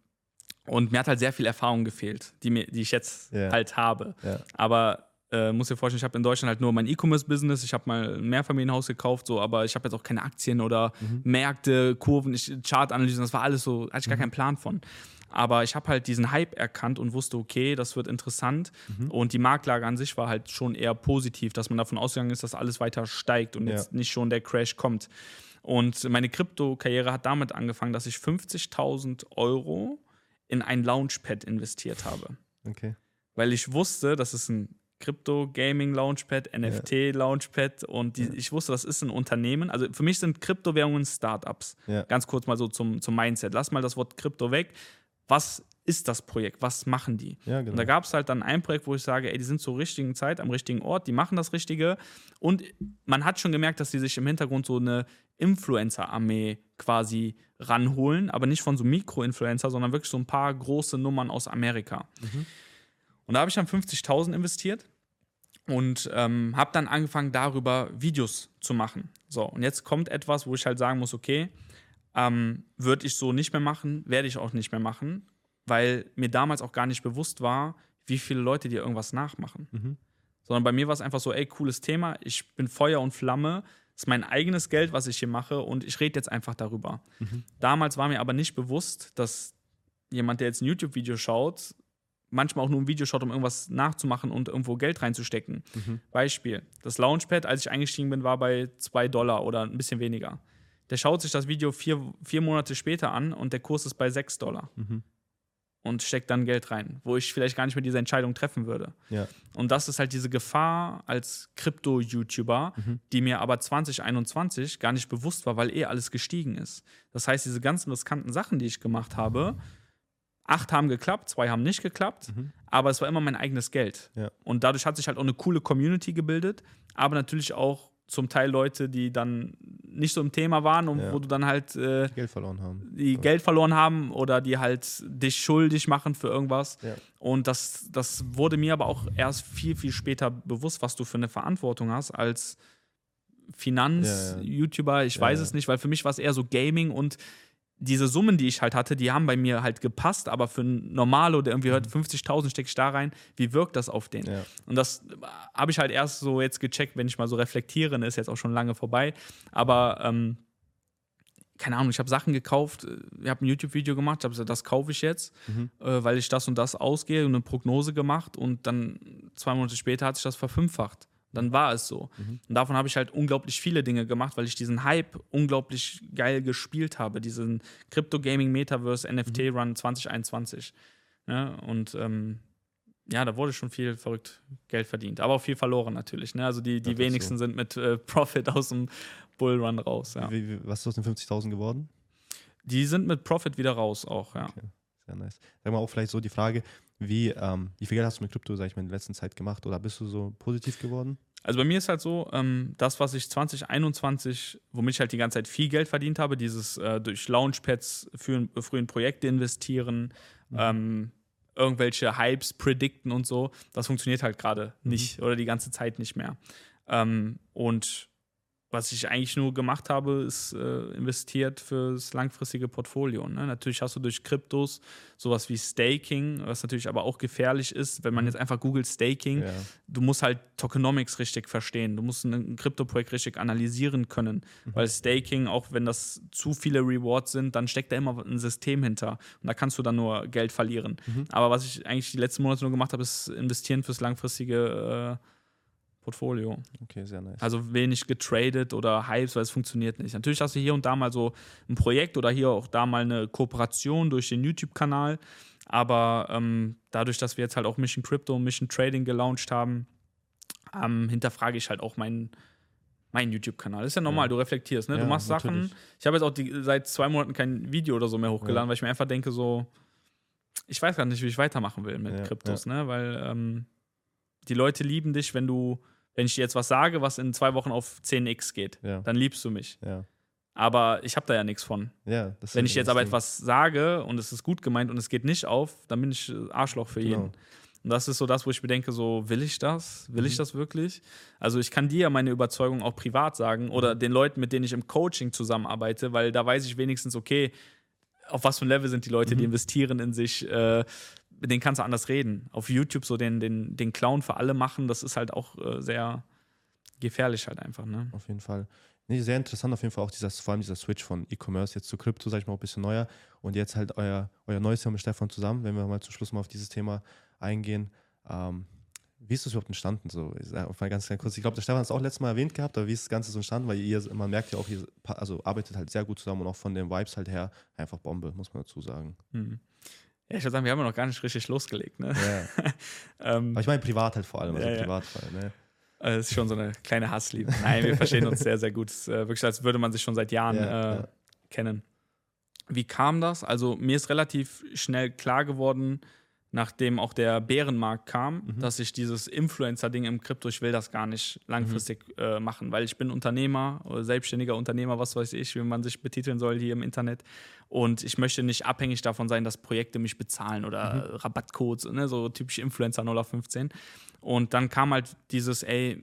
und mir hat halt sehr viel Erfahrung gefehlt, die, mir, die ich jetzt halt habe. Aber äh, muss dir vorstellen, ich habe in Deutschland halt nur mein E-Commerce-Business. Ich habe mal ein Mehrfamilienhaus gekauft, so, aber ich habe jetzt auch keine Aktien oder mhm. Märkte, Kurven, Chartanalysen. Das war alles so, hatte ich gar mhm. keinen Plan von. Aber ich habe halt diesen Hype erkannt und wusste, okay, das wird interessant. Mhm. Und die Marktlage an sich war halt schon eher positiv, dass man davon ausgegangen ist, dass alles weiter steigt und ja. jetzt nicht schon der Crash kommt. Und meine Krypto-Karriere hat damit angefangen, dass ich 50.000 Euro in ein Launchpad investiert habe. Okay. Weil ich wusste, das ist ein Crypto Gaming Launchpad, NFT ja. Launchpad und die, ich wusste, das ist ein Unternehmen. Also für mich sind Kryptowährungen Startups. Ja. Ganz kurz mal so zum, zum Mindset. Lass mal das Wort Krypto weg. Was ist das Projekt? Was machen die? Ja, genau. Und da gab es halt dann ein Projekt, wo ich sage, ey, die sind zur richtigen Zeit am richtigen Ort, die machen das Richtige. Und man hat schon gemerkt, dass die sich im Hintergrund so eine Influencer-Armee quasi ranholen, aber nicht von so Mikro-Influencer, sondern wirklich so ein paar große Nummern aus Amerika. Mhm. Und da habe ich dann 50.000 investiert und ähm, habe dann angefangen, darüber Videos zu machen. So, und jetzt kommt etwas, wo ich halt sagen muss, okay, ähm, würde ich so nicht mehr machen, werde ich auch nicht mehr machen, weil mir damals auch gar nicht bewusst war, wie viele Leute dir irgendwas nachmachen. Mhm. Sondern bei mir war es einfach so, ey, cooles Thema, ich bin Feuer und Flamme, das ist mein eigenes Geld, was ich hier mache und ich rede jetzt einfach darüber. Mhm. Damals war mir aber nicht bewusst, dass jemand, der jetzt ein YouTube-Video schaut, manchmal auch nur ein Video schaut, um irgendwas nachzumachen und irgendwo Geld reinzustecken. Mhm. Beispiel: Das Launchpad, als ich eingestiegen bin, war bei 2 Dollar oder ein bisschen weniger. Der schaut sich das Video vier, vier Monate später an und der Kurs ist bei 6 Dollar. Mhm und steckt dann Geld rein, wo ich vielleicht gar nicht mehr diese Entscheidung treffen würde. Ja. Und das ist halt diese Gefahr als Krypto-YouTuber, mhm. die mir aber 2021 gar nicht bewusst war, weil eh alles gestiegen ist. Das heißt, diese ganzen riskanten Sachen, die ich gemacht habe, acht haben geklappt, zwei haben nicht geklappt, mhm. aber es war immer mein eigenes Geld. Ja. Und dadurch hat sich halt auch eine coole Community gebildet, aber natürlich auch zum Teil Leute, die dann nicht so im Thema waren und ja. wo du dann halt äh, Geld verloren haben. Die ja. Geld verloren haben oder die halt dich schuldig machen für irgendwas. Ja. Und das, das wurde mir aber auch erst viel, viel später bewusst, was du für eine Verantwortung hast als Finanz-YouTuber. Ich weiß es nicht, weil für mich war es eher so Gaming und diese Summen, die ich halt hatte, die haben bei mir halt gepasst, aber für einen Normalo, der irgendwie hört, 50.000 mhm. stecke ich da rein, wie wirkt das auf den? Ja. Und das habe ich halt erst so jetzt gecheckt, wenn ich mal so reflektiere, ist jetzt auch schon lange vorbei, aber ähm, keine Ahnung, ich habe Sachen gekauft, ich habe ein YouTube-Video gemacht, ich habe gesagt, das kaufe ich jetzt, mhm. äh, weil ich das und das ausgehe und eine Prognose gemacht und dann zwei Monate später hat sich das verfünffacht dann war es so. Mhm. Und davon habe ich halt unglaublich viele Dinge gemacht, weil ich diesen Hype unglaublich geil gespielt habe, diesen Crypto Gaming Metaverse NFT mhm. Run 2021. Ja, und ähm, ja, da wurde schon viel verrückt Geld verdient, aber auch viel verloren natürlich. Ne? Also die, die wenigsten so. sind mit äh, Profit aus dem Bullrun raus. Ja. Wie, wie, was ist aus den 50.000 geworden? Die sind mit Profit wieder raus auch, ja. Okay. Sehr nice. Sag mal auch vielleicht so die Frage, wie, ähm, wie viel Geld hast du mit Krypto, sag ich mal, in der letzten Zeit gemacht oder bist du so positiv geworden? Also bei mir ist halt so, ähm, das, was ich 2021, womit ich halt die ganze Zeit viel Geld verdient habe, dieses äh, durch Launchpads für, früh in Projekte investieren, mhm. ähm, irgendwelche Hypes predikten und so, das funktioniert halt gerade mhm. nicht oder die ganze Zeit nicht mehr. Ähm, und was ich eigentlich nur gemacht habe, ist äh, investiert fürs langfristige Portfolio. Ne? Natürlich hast du durch Kryptos sowas wie Staking, was natürlich aber auch gefährlich ist, wenn man mhm. jetzt einfach googelt Staking. Ja. Du musst halt Tokenomics richtig verstehen. Du musst ein Kryptoprojekt richtig analysieren können, mhm. weil Staking, auch wenn das zu viele Rewards sind, dann steckt da immer ein System hinter und da kannst du dann nur Geld verlieren. Mhm. Aber was ich eigentlich die letzten Monate nur gemacht habe, ist investieren fürs langfristige äh, Portfolio. Okay, sehr nice. Also wenig getradet oder Hypes, weil es funktioniert nicht. Natürlich hast du hier und da mal so ein Projekt oder hier auch da mal eine Kooperation durch den YouTube-Kanal. Aber ähm, dadurch, dass wir jetzt halt auch Mission Crypto und Mission Trading gelauncht haben, ähm, hinterfrage ich halt auch meinen mein YouTube-Kanal. Ist ja normal, ja. du reflektierst, ne? Ja, du machst natürlich. Sachen. Ich habe jetzt auch die, seit zwei Monaten kein Video oder so mehr hochgeladen, ja. weil ich mir einfach denke, so, ich weiß gar nicht, wie ich weitermachen will mit Kryptos, ne? Weil ähm, die Leute lieben dich, wenn du wenn ich dir jetzt was sage, was in zwei Wochen auf 10x geht, ja. dann liebst du mich. Ja. Aber ich habe da ja nichts von. Ja, wenn ich jetzt aber etwas sage und es ist gut gemeint und es geht nicht auf, dann bin ich Arschloch für genau. jeden. Und das ist so das, wo ich mir denke, so will ich das? Will mhm. ich das wirklich? Also ich kann dir ja meine Überzeugung auch privat sagen oder mhm. den Leuten, mit denen ich im Coaching zusammenarbeite, weil da weiß ich wenigstens, okay, auf was für ein Level sind die Leute, mhm. die investieren in sich, äh, denen kannst du anders reden. Auf YouTube so den, den, den Clown für alle machen, das ist halt auch äh, sehr gefährlich halt einfach. Ne? Auf jeden Fall. Nee, sehr interessant auf jeden Fall auch dieser, vor allem dieser Switch von E-Commerce jetzt zu Krypto, sag ich mal, ein bisschen neuer. Und jetzt halt euer, euer neues Jahr mit Stefan zusammen, wenn wir mal zum Schluss mal auf dieses Thema eingehen. Ähm, wie ist das überhaupt entstanden? So, auf mal ganz, ganz kurz. Ich glaube, der Stefan hat es auch letztes Mal erwähnt gehabt, aber wie ist das Ganze so entstanden? Weil ihr, man merkt ja auch, ihr also arbeitet halt sehr gut zusammen und auch von den Vibes halt her einfach Bombe, muss man dazu sagen. Mhm. Ja, ich würde sagen, wir haben ja noch gar nicht richtig losgelegt. Ne? Ja. ähm, Aber ich meine privat halt vor allem, also ja, Privatfall. Ne? Das ist schon so eine kleine Hassliebe. Nein, wir verstehen uns sehr, sehr gut. Es ist, äh, wirklich, als würde man sich schon seit Jahren ja, äh, kennen. Wie kam das? Also, mir ist relativ schnell klar geworden, nachdem auch der Bärenmarkt kam, mhm. dass ich dieses Influencer-Ding im Krypto, ich will das gar nicht langfristig mhm. äh, machen, weil ich bin Unternehmer, selbstständiger Unternehmer, was weiß ich, wie man sich betiteln soll hier im Internet. Und ich möchte nicht abhängig davon sein, dass Projekte mich bezahlen oder mhm. Rabattcodes, ne, so typische Influencer 0 auf 15. Und dann kam halt dieses, ey,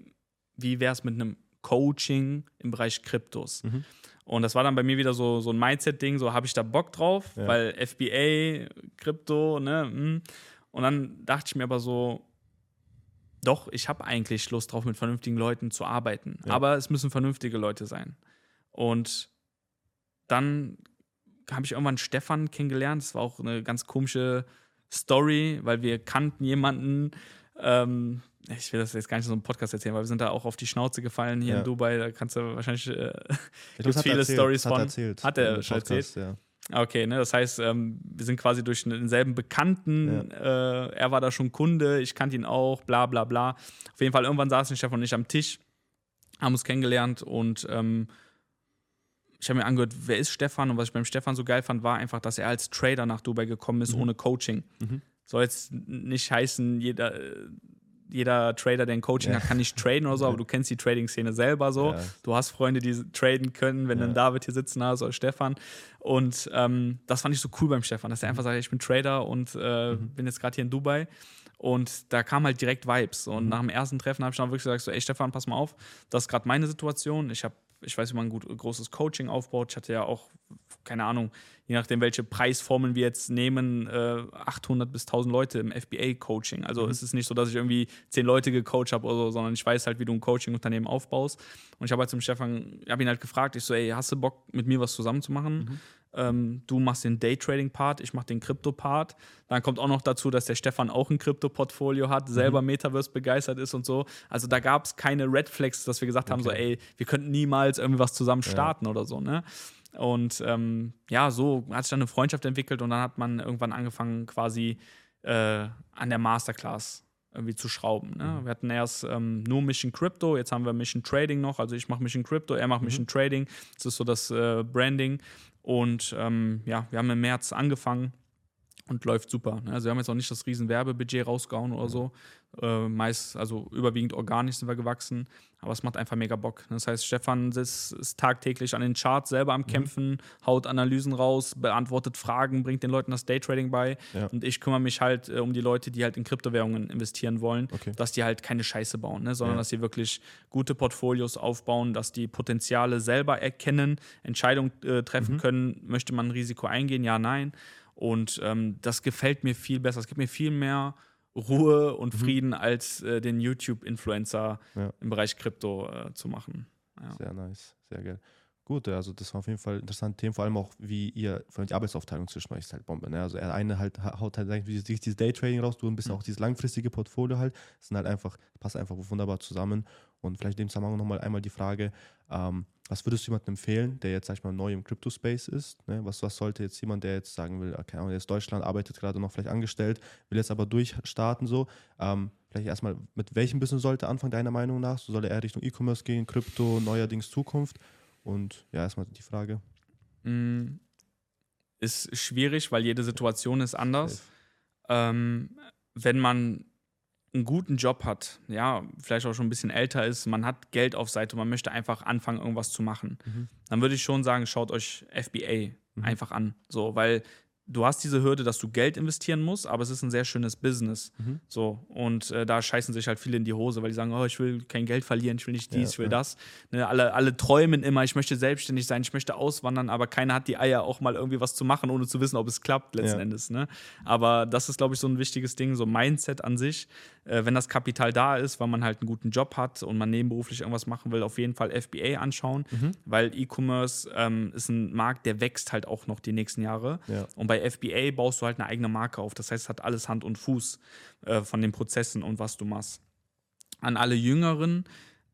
wie wäre es mit einem Coaching im Bereich Kryptos? Mhm. Und das war dann bei mir wieder so, so ein Mindset-Ding, so habe ich da Bock drauf, ja. weil FBA, Krypto, ne? Hm. Und dann dachte ich mir aber so, doch, ich habe eigentlich Lust drauf, mit vernünftigen Leuten zu arbeiten. Ja. Aber es müssen vernünftige Leute sein. Und dann habe ich irgendwann Stefan kennengelernt. Das war auch eine ganz komische Story, weil wir kannten jemanden, ähm, ich will das jetzt gar nicht so im Podcast erzählen, weil wir sind da auch auf die Schnauze gefallen hier ja. in Dubai. Da kannst du wahrscheinlich äh, gibt's viele Stories von. Hat, erzählt, hat er schon erzählt? Ja. Okay, ne, das heißt, ähm, wir sind quasi durch denselben Bekannten, ja. äh, er war da schon Kunde, ich kannte ihn auch, bla bla bla. Auf jeden Fall, irgendwann saßen Stefan und ich am Tisch, haben uns kennengelernt und ähm, ich habe mir angehört, wer ist Stefan? Und was ich beim Stefan so geil fand, war einfach, dass er als Trader nach Dubai gekommen ist, mhm. ohne Coaching. Mhm. Soll jetzt nicht heißen, jeder, jeder Trader, der ein Coaching ja. hat, kann nicht traden oder so, aber du kennst die Trading-Szene selber so. Ja. Du hast Freunde, die traden können, wenn ja. dann David hier sitzen hast oder Stefan. Und ähm, das fand ich so cool beim Stefan, dass er einfach sagt, ich bin Trader und äh, mhm. bin jetzt gerade hier in Dubai. Und da kam halt direkt Vibes. Und mhm. nach dem ersten Treffen habe ich dann wirklich gesagt: so, ey Stefan, pass mal auf, das ist gerade meine Situation. Ich habe ich weiß, wie man ein gut, großes Coaching aufbaut. Ich hatte ja auch, keine Ahnung, je nachdem, welche Preisformen wir jetzt nehmen, äh, 800 bis 1000 Leute im FBA-Coaching. Also mhm. es ist nicht so, dass ich irgendwie 10 Leute gecoacht habe oder so, sondern ich weiß halt, wie du ein Coaching-Unternehmen aufbaust. Und ich habe halt zum Stefan, ich habe ihn halt gefragt, ich so, ey, hast du Bock, mit mir was zusammen zu machen? Mhm. Ähm, du machst den Daytrading-Part, ich mache den Krypto-Part. Dann kommt auch noch dazu, dass der Stefan auch ein Krypto-Portfolio hat, selber mhm. Metaverse begeistert ist und so. Also da gab es keine Red Flags, dass wir gesagt okay. haben, so, ey, wir könnten niemals irgendwie was zusammen starten ja. oder so, ne? Und ähm, ja, so hat sich dann eine Freundschaft entwickelt und dann hat man irgendwann angefangen, quasi äh, an der Masterclass irgendwie zu schrauben. Ne? Mhm. Wir hatten erst ähm, nur Mission Crypto, jetzt haben wir Mission Trading noch. Also ich mache Mission Crypto, er macht mhm. Mission Trading. Das ist so das äh, Branding. Und ähm, ja, wir haben im März angefangen und läuft super. Ne? Also wir haben jetzt auch nicht das riesen Werbebudget rausgehauen oder so. Äh, meist, also überwiegend organisch sind wir gewachsen, aber es macht einfach mega Bock. Das heißt, Stefan ist, ist tagtäglich an den Charts selber am mhm. Kämpfen, mhm. haut Analysen raus, beantwortet Fragen, bringt den Leuten das Daytrading bei ja. und ich kümmere mich halt äh, um die Leute, die halt in Kryptowährungen investieren wollen, okay. dass die halt keine Scheiße bauen, ne? sondern ja. dass sie wirklich gute Portfolios aufbauen, dass die Potenziale selber erkennen, Entscheidungen äh, treffen mhm. können, möchte man ein Risiko eingehen, ja, nein. Und ähm, das gefällt mir viel besser. Es gibt mir viel mehr Ruhe und mhm. Frieden, als äh, den YouTube-Influencer ja. im Bereich Krypto äh, zu machen. Ja. Sehr nice, sehr geil. Gut, also das war auf jeden Fall interessante Themen, vor allem auch, wie ihr, vor allem die Arbeitsaufteilung zwischen euch ist halt Bombe. Ne? Also er eine halt haut halt wie dieses Daytrading raus, du ein bisschen mhm. auch dieses langfristige Portfolio halt. Das sind halt einfach, passt einfach wunderbar zusammen. Und vielleicht in dem Zusammenhang nochmal einmal die Frage, ähm, was würdest du jemandem empfehlen, der jetzt, sag ich mal, neu im Crypto-Space ist? Ne? Was, was sollte jetzt jemand, der jetzt sagen will, okay, der ist Deutschland, arbeitet gerade noch vielleicht angestellt, will jetzt aber durchstarten so, ähm, vielleicht erstmal, mit welchem Business sollte er anfangen, deiner Meinung nach? So soll er Richtung E-Commerce gehen, Krypto, neuerdings Zukunft? Und ja, erstmal die Frage. Mm, ist schwierig, weil jede Situation ist anders. Ähm, wenn man einen guten Job hat, ja, vielleicht auch schon ein bisschen älter ist, man hat Geld auf Seite man möchte einfach anfangen, irgendwas zu machen, mhm. dann würde ich schon sagen, schaut euch FBA mhm. einfach an. So, weil du hast diese Hürde, dass du Geld investieren musst, aber es ist ein sehr schönes Business. Mhm. So, und äh, da scheißen sich halt viele in die Hose, weil die sagen, oh, ich will kein Geld verlieren, ich will nicht dies, ja, ich will ja. das. Ne, alle, alle träumen immer, ich möchte selbstständig sein, ich möchte auswandern, aber keiner hat die Eier auch mal irgendwie was zu machen, ohne zu wissen, ob es klappt letzten ja. Endes. Ne? Aber das ist, glaube ich, so ein wichtiges Ding, so Mindset an sich. Äh, wenn das Kapital da ist, weil man halt einen guten Job hat und man nebenberuflich irgendwas machen will, auf jeden Fall FBA anschauen, mhm. weil E-Commerce ähm, ist ein Markt, der wächst halt auch noch die nächsten Jahre. Und bei FBA baust du halt eine eigene Marke auf. Das heißt, es hat alles Hand und Fuß äh, von den Prozessen und was du machst. An alle Jüngeren,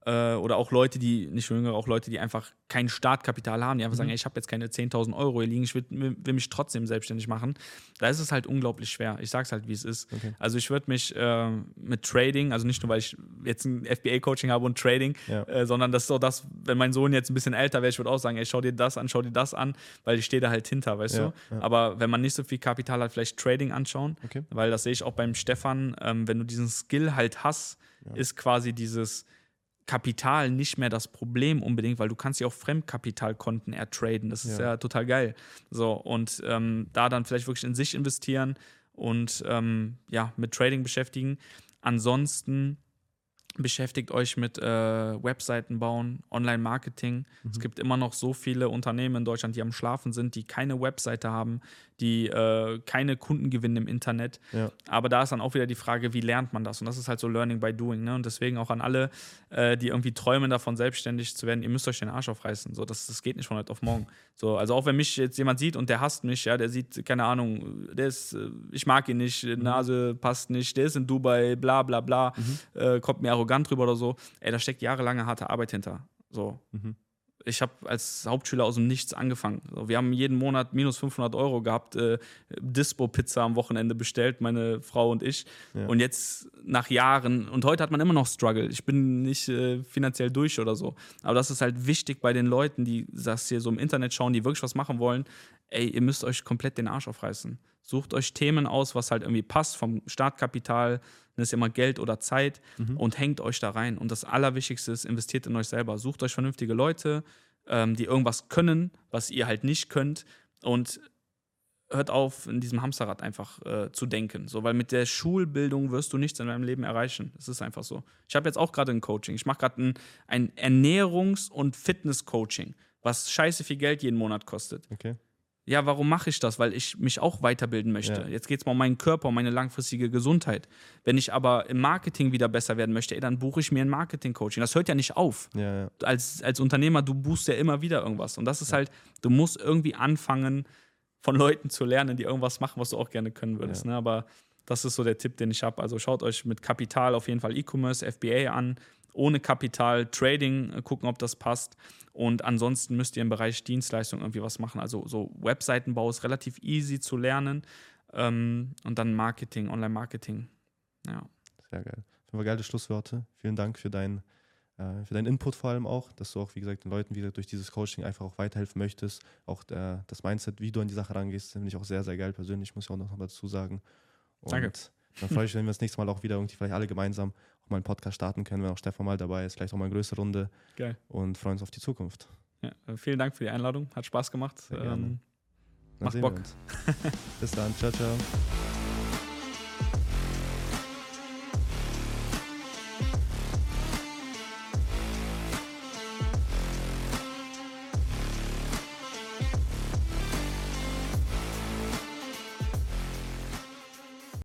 äh, oder auch Leute, die, nicht jüngere, auch Leute, die einfach kein Startkapital haben, die einfach mhm. sagen, ey, ich habe jetzt keine 10.000 Euro hier liegen, ich will, will, mich trotzdem selbstständig machen. Da ist es halt unglaublich schwer. Ich sage es halt, wie es ist. Okay. Also ich würde mich äh, mit Trading, also nicht nur, weil ich jetzt ein FBA-Coaching habe und Trading, ja. äh, sondern das ist so das, wenn mein Sohn jetzt ein bisschen älter wäre, ich würde auch sagen, ey, schau dir das an, schau dir das an, weil ich stehe da halt hinter, weißt ja, du? Ja. Aber wenn man nicht so viel Kapital hat, vielleicht Trading anschauen, okay. weil das sehe ich auch beim Stefan, ähm, wenn du diesen Skill halt hast, ist quasi dieses Kapital nicht mehr das Problem unbedingt, weil du kannst ja auch Fremdkapitalkonten ertraden. Das ist ja, ja total geil. So, und ähm, da dann vielleicht wirklich in sich investieren und ähm, ja, mit Trading beschäftigen. Ansonsten beschäftigt euch mit äh, Webseiten bauen, Online-Marketing. Mhm. Es gibt immer noch so viele Unternehmen in Deutschland, die am Schlafen sind, die keine Webseite haben, die äh, keine Kunden gewinnen im Internet. Ja. Aber da ist dann auch wieder die Frage, wie lernt man das? Und das ist halt so Learning by Doing. Ne? Und deswegen auch an alle, äh, die irgendwie träumen davon, selbstständig zu werden, ihr müsst euch den Arsch aufreißen. So, das, das geht nicht von heute auf morgen. So, also auch wenn mich jetzt jemand sieht und der hasst mich, ja, der sieht, keine Ahnung, der ist, äh, ich mag ihn nicht, mhm. Nase passt nicht, der ist in Dubai, bla bla bla, mhm. äh, kommt mir arrogant drüber oder so. Ey, da steckt jahrelange harte Arbeit hinter. So. Mhm ich habe als Hauptschüler aus dem Nichts angefangen. wir haben jeden Monat minus 500 Euro gehabt, äh, Dispo-Pizza am Wochenende bestellt, meine Frau und ich. Ja. Und jetzt nach Jahren, und heute hat man immer noch Struggle. Ich bin nicht äh, finanziell durch oder so. Aber das ist halt wichtig bei den Leuten, die das hier so im Internet schauen, die wirklich was machen wollen. Ey, ihr müsst euch komplett den Arsch aufreißen. Sucht euch Themen aus, was halt irgendwie passt vom Startkapital, das ist immer Geld oder Zeit mhm. und hängt euch da rein. Und das Allerwichtigste ist, investiert in euch selber. Sucht euch vernünftige Leute, ähm, die irgendwas können, was ihr halt nicht könnt und hört auf, in diesem Hamsterrad einfach äh, zu denken. So, weil mit der Schulbildung wirst du nichts in deinem Leben erreichen. Das ist einfach so. Ich habe jetzt auch gerade ein Coaching. Ich mache gerade ein, ein Ernährungs- und Fitness-Coaching, was scheiße viel Geld jeden Monat kostet. Okay ja, warum mache ich das? Weil ich mich auch weiterbilden möchte. Ja. Jetzt geht es mal um meinen Körper, um meine langfristige Gesundheit. Wenn ich aber im Marketing wieder besser werden möchte, ey, dann buche ich mir ein Marketing-Coaching. Das hört ja nicht auf. Ja, ja. Als, als Unternehmer, du buchst ja immer wieder irgendwas. Und das ist halt, du musst irgendwie anfangen, von Leuten zu lernen, die irgendwas machen, was du auch gerne können würdest. Ne? Aber das ist so der Tipp, den ich habe. Also schaut euch mit Kapital auf jeden Fall E-Commerce, FBA an ohne Kapital Trading äh, gucken, ob das passt. Und ansonsten müsst ihr im Bereich Dienstleistung irgendwie was machen. Also so Webseitenbau ist relativ easy zu lernen. Ähm, und dann Marketing, Online-Marketing. Ja. Sehr geil. Für geile Schlussworte. Vielen Dank für deinen äh, für deinen Input vor allem auch, dass du auch, wie gesagt, den Leuten wieder durch dieses Coaching einfach auch weiterhelfen möchtest. Auch der, das Mindset, wie du an die Sache rangehst, finde ich auch sehr, sehr geil persönlich, muss ich auch noch dazu sagen. Und Danke. Dann freue ich mich, wenn wir das nächste Mal auch wieder irgendwie vielleicht alle gemeinsam mal einen Podcast starten können, wenn auch Stefan mal dabei ist, vielleicht auch mal eine größere Runde. Geil. Und freuen uns auf die Zukunft. Ja, äh, vielen Dank für die Einladung. Hat Spaß gemacht. Ähm, macht Bock. Bis dann. Ciao, ciao.